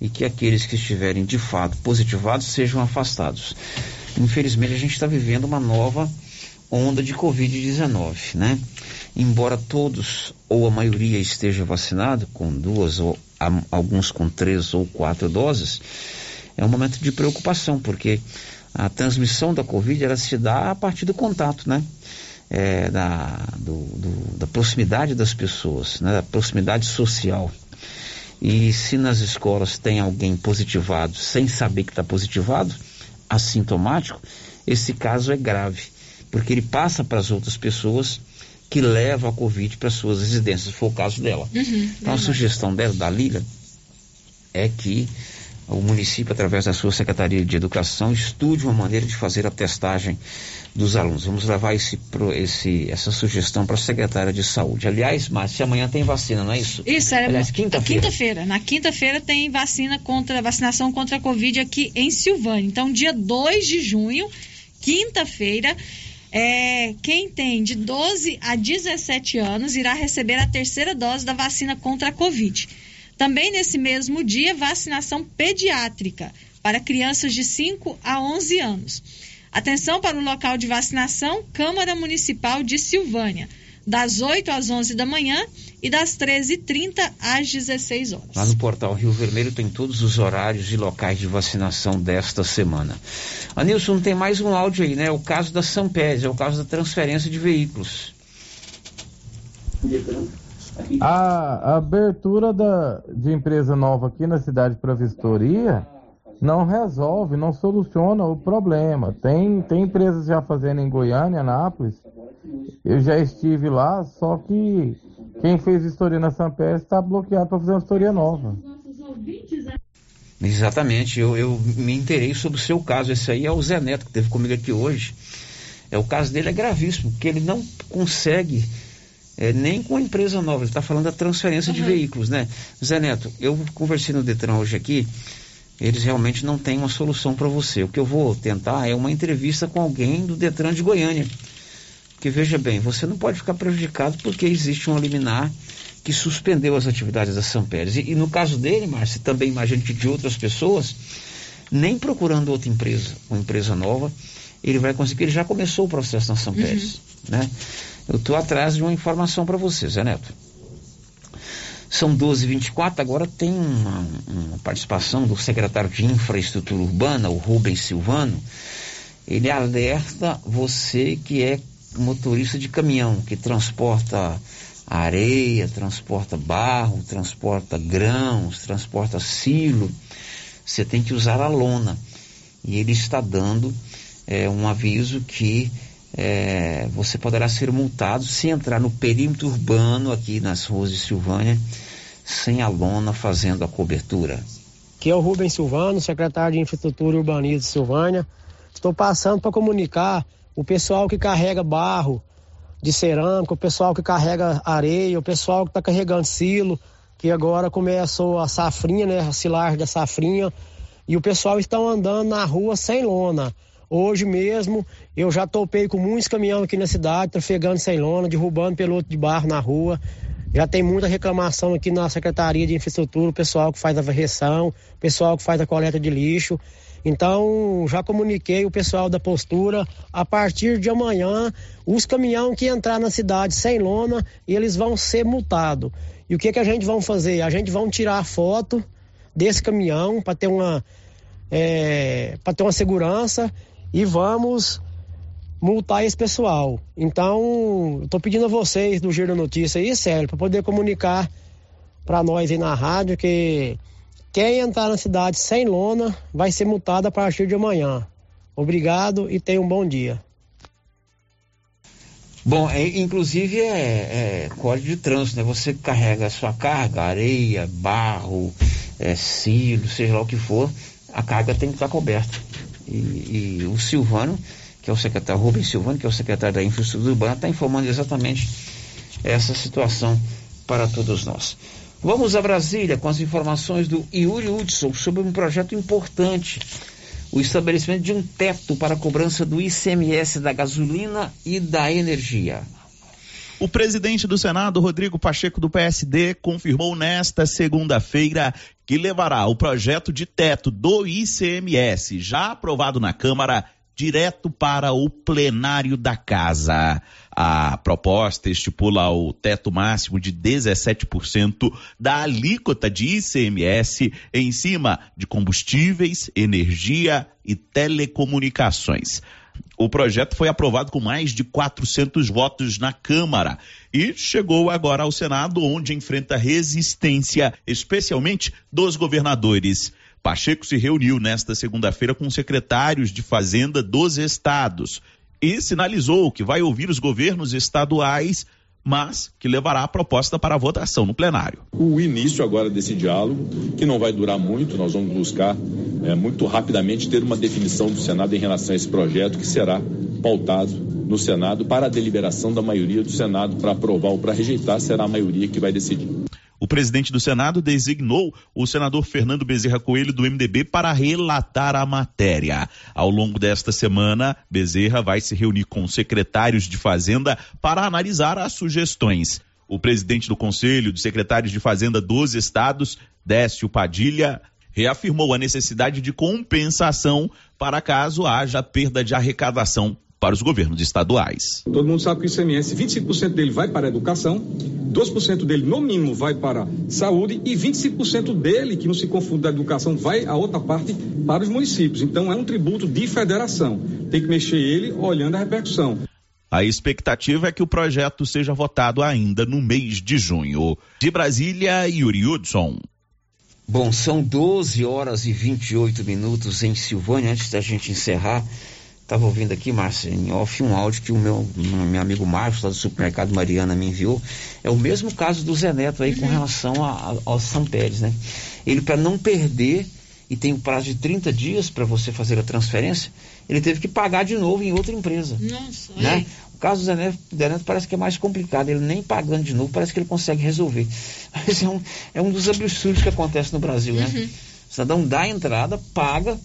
e que aqueles que estiverem de fato positivados sejam afastados. Infelizmente, a gente está vivendo uma nova onda de Covid-19, né? Embora todos ou a maioria esteja vacinado com duas ou alguns com três ou quatro doses, é um momento de preocupação, porque a transmissão da Covid ela se dá a partir do contato, né? É, da, do, do, da proximidade das pessoas, né? da proximidade social. E se nas escolas tem alguém positivado sem saber que está positivado, assintomático, esse caso é grave porque ele passa para as outras pessoas que levam a Covid para suas residências, se for o caso dela. Uhum, então, a sugestão dela, da Lila, é que o município, através da sua Secretaria de Educação, estude uma maneira de fazer a testagem dos alunos. Vamos levar esse, esse, essa sugestão para a secretária de Saúde. Aliás, Márcia, amanhã tem vacina, não é isso? Isso, é Aliás, quinta-feira. Quinta-feira. Na quinta-feira tem vacina contra vacinação contra a Covid aqui em Silvânia. Então, dia 2 de junho, quinta-feira, é, quem tem de 12 a 17 anos irá receber a terceira dose da vacina contra a Covid. Também nesse mesmo dia, vacinação pediátrica para crianças de 5 a 11 anos. Atenção para o local de vacinação Câmara Municipal de Silvânia, das 8 às 11 da manhã e das 13h30 às 16 horas. Lá no portal Rio Vermelho tem todos os horários e locais de vacinação desta semana. Anilson, tem mais um áudio aí, né? É o caso da Sampés, é o caso da transferência de veículos. A abertura da, de empresa nova aqui na cidade para vistoria não resolve, não soluciona o problema. Tem, tem empresas já fazendo em Goiânia, Anápolis. Eu já estive lá, só que quem fez vistoria na Sampé está bloqueado para fazer uma vistoria nova. Exatamente, eu, eu me interei sobre o seu caso. Esse aí é o Zé Neto que teve comigo aqui hoje. É, o caso dele é gravíssimo, porque ele não consegue é, nem com a empresa nova, ele está falando da transferência uhum. de veículos, né? Zé Neto, eu conversei no Detran hoje aqui, eles realmente não têm uma solução para você. O que eu vou tentar é uma entrevista com alguém do Detran de Goiânia. Porque veja bem, você não pode ficar prejudicado porque existe um liminar que suspendeu as atividades da Sampérez. E, e no caso dele, Márcio, também imagino que de outras pessoas, nem procurando outra empresa, uma empresa nova, ele vai conseguir, ele já começou o processo na Sampérez, uhum. né? Eu estou atrás de uma informação para você, Zé Neto. São 12h24, agora tem uma, uma, participação do secretário de Infraestrutura Urbana, o Rubens Silvano. Ele alerta você que é motorista de caminhão, que transporta areia, transporta barro, transporta grãos, transporta silo. Você tem que usar a lona. E ele está dando é, um aviso que é, você poderá ser multado se entrar no perímetro urbano aqui nas ruas de Silvânia sem a lona fazendo a cobertura. Aqui é o Rubens Silvano, secretário de Infraestrutura e Urbanismo de Silvânia. Estou passando para comunicar o pessoal que carrega barro de cerâmica, o pessoal que carrega areia, o pessoal que está carregando silo, que agora começou a safrinha, né, a silagem da safrinha, e o pessoal estão andando na rua sem lona. Hoje mesmo eu já topei com muitos caminhões aqui na cidade, trafegando sem lona, derrubando peloto de barro na rua. Já tem muita reclamação aqui na Secretaria de Infraestrutura, o pessoal que faz a varreção, o pessoal que faz a coleta de lixo. Então, já comuniquei o pessoal da postura, a partir de amanhã, os caminhões que entrar na cidade sem lona, eles vão ser multados. E o que, que a gente vai fazer? A gente vai tirar a foto desse caminhão para ter uma é, para ter uma segurança e vamos multar esse pessoal. Então, estou pedindo a vocês do Giro da Notícia aí, sério, para poder comunicar para nós aí na rádio que quem entrar na cidade sem lona vai ser multado a partir de amanhã. Obrigado e tenha um bom dia. Bom, é, inclusive é, é, código de trânsito, né? Você carrega a sua carga, areia, barro, é, silo, seja lá o que for, a carga tem que estar coberta. E, o Silvano, que é o secretário, Rubens Silvano, que é o secretário da Infraestrutura Urbana, está informando exatamente essa situação para todos nós. Vamos a Brasília com as informações do Yuri Hudson sobre um projeto importante. O estabelecimento de um teto para a cobrança do ICMS da gasolina e da energia. O presidente do Senado, Rodrigo Pacheco, do PSD, confirmou nesta segunda-feira que levará o projeto de teto do ICMS, já aprovado na Câmara, direto para o plenário da casa. A proposta estipula o teto máximo de 17% da alíquota de ICMS em cima de combustíveis, energia e telecomunicações. O projeto foi aprovado com mais de 400 votos na Câmara e chegou agora ao Senado, onde enfrenta resistência, especialmente dos governadores. Pacheco se reuniu nesta segunda-feira com secretários de Fazenda dos estados e sinalizou que vai ouvir os governos estaduais mas que levará a proposta para a votação no plenário. O início agora desse diálogo, que não vai durar muito, nós vamos buscar é, muito rapidamente ter uma definição do Senado em relação a esse projeto que será pautado no Senado para a deliberação da maioria do Senado para aprovar ou para rejeitar, será a maioria que vai decidir. O presidente do Senado designou o senador Fernando Bezerra Coelho, do MDB, para relatar a matéria. Ao longo desta semana, Bezerra vai se reunir com secretários de Fazenda para analisar as sugestões. O presidente do Conselho de Secretários de Fazenda dos Estados, Décio Padilha, reafirmou a necessidade de compensação para caso haja perda de arrecadação para os governos estaduais. Todo mundo sabe que o ICMS, 25% dele vai para a educação, 2% dele, no mínimo, vai para a saúde e 25% dele, que não se confunde da educação, vai a outra parte para os municípios. Então é um tributo de federação. Tem que mexer ele olhando a repercussão. A expectativa é que o projeto seja votado ainda no mês de junho. De Brasília, Yuri Hudson. Bom, são 12 horas e 28 minutos em Silvânia. Antes da gente encerrar, estava ouvindo aqui, Márcia, em off, um áudio que o meu, meu amigo Marcos, lá do supermercado Mariana, me enviou. É o mesmo caso do Zé Neto aí com Uhum. relação a, a, ao São Pérez, né? Ele, para não perder, e tem um prazo de 30 dias para você fazer a transferência, ele teve que pagar de novo em outra empresa. Nossa, né? olha. O caso do Zé Neto, Zé Neto parece que é mais complicado, ele nem pagando de novo, parece que ele consegue resolver. [laughs] Mas é um, é um dos absurdos que acontece no Brasil, né? Uhum. O cidadão dá a entrada, paga,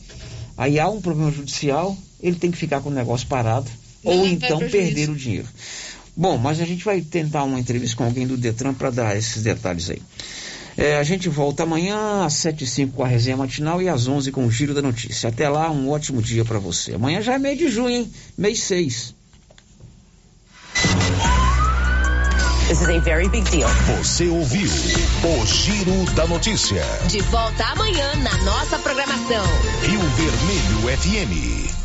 aí há um problema judicial, ele tem que ficar com o negócio parado, Não, ou então perder o dinheiro. Bom, mas a gente vai tentar uma entrevista com alguém do Detran para dar esses detalhes aí. É, a gente volta amanhã às 7 e 5 com a resenha matinal e às 11 com o Giro da Notícia. Até lá, um ótimo dia para você. Amanhã já é mês de junho, hein? Mês 6. This is a very big deal. Você ouviu o Giro da Notícia. De volta amanhã na nossa programação. Rio Vermelho FM.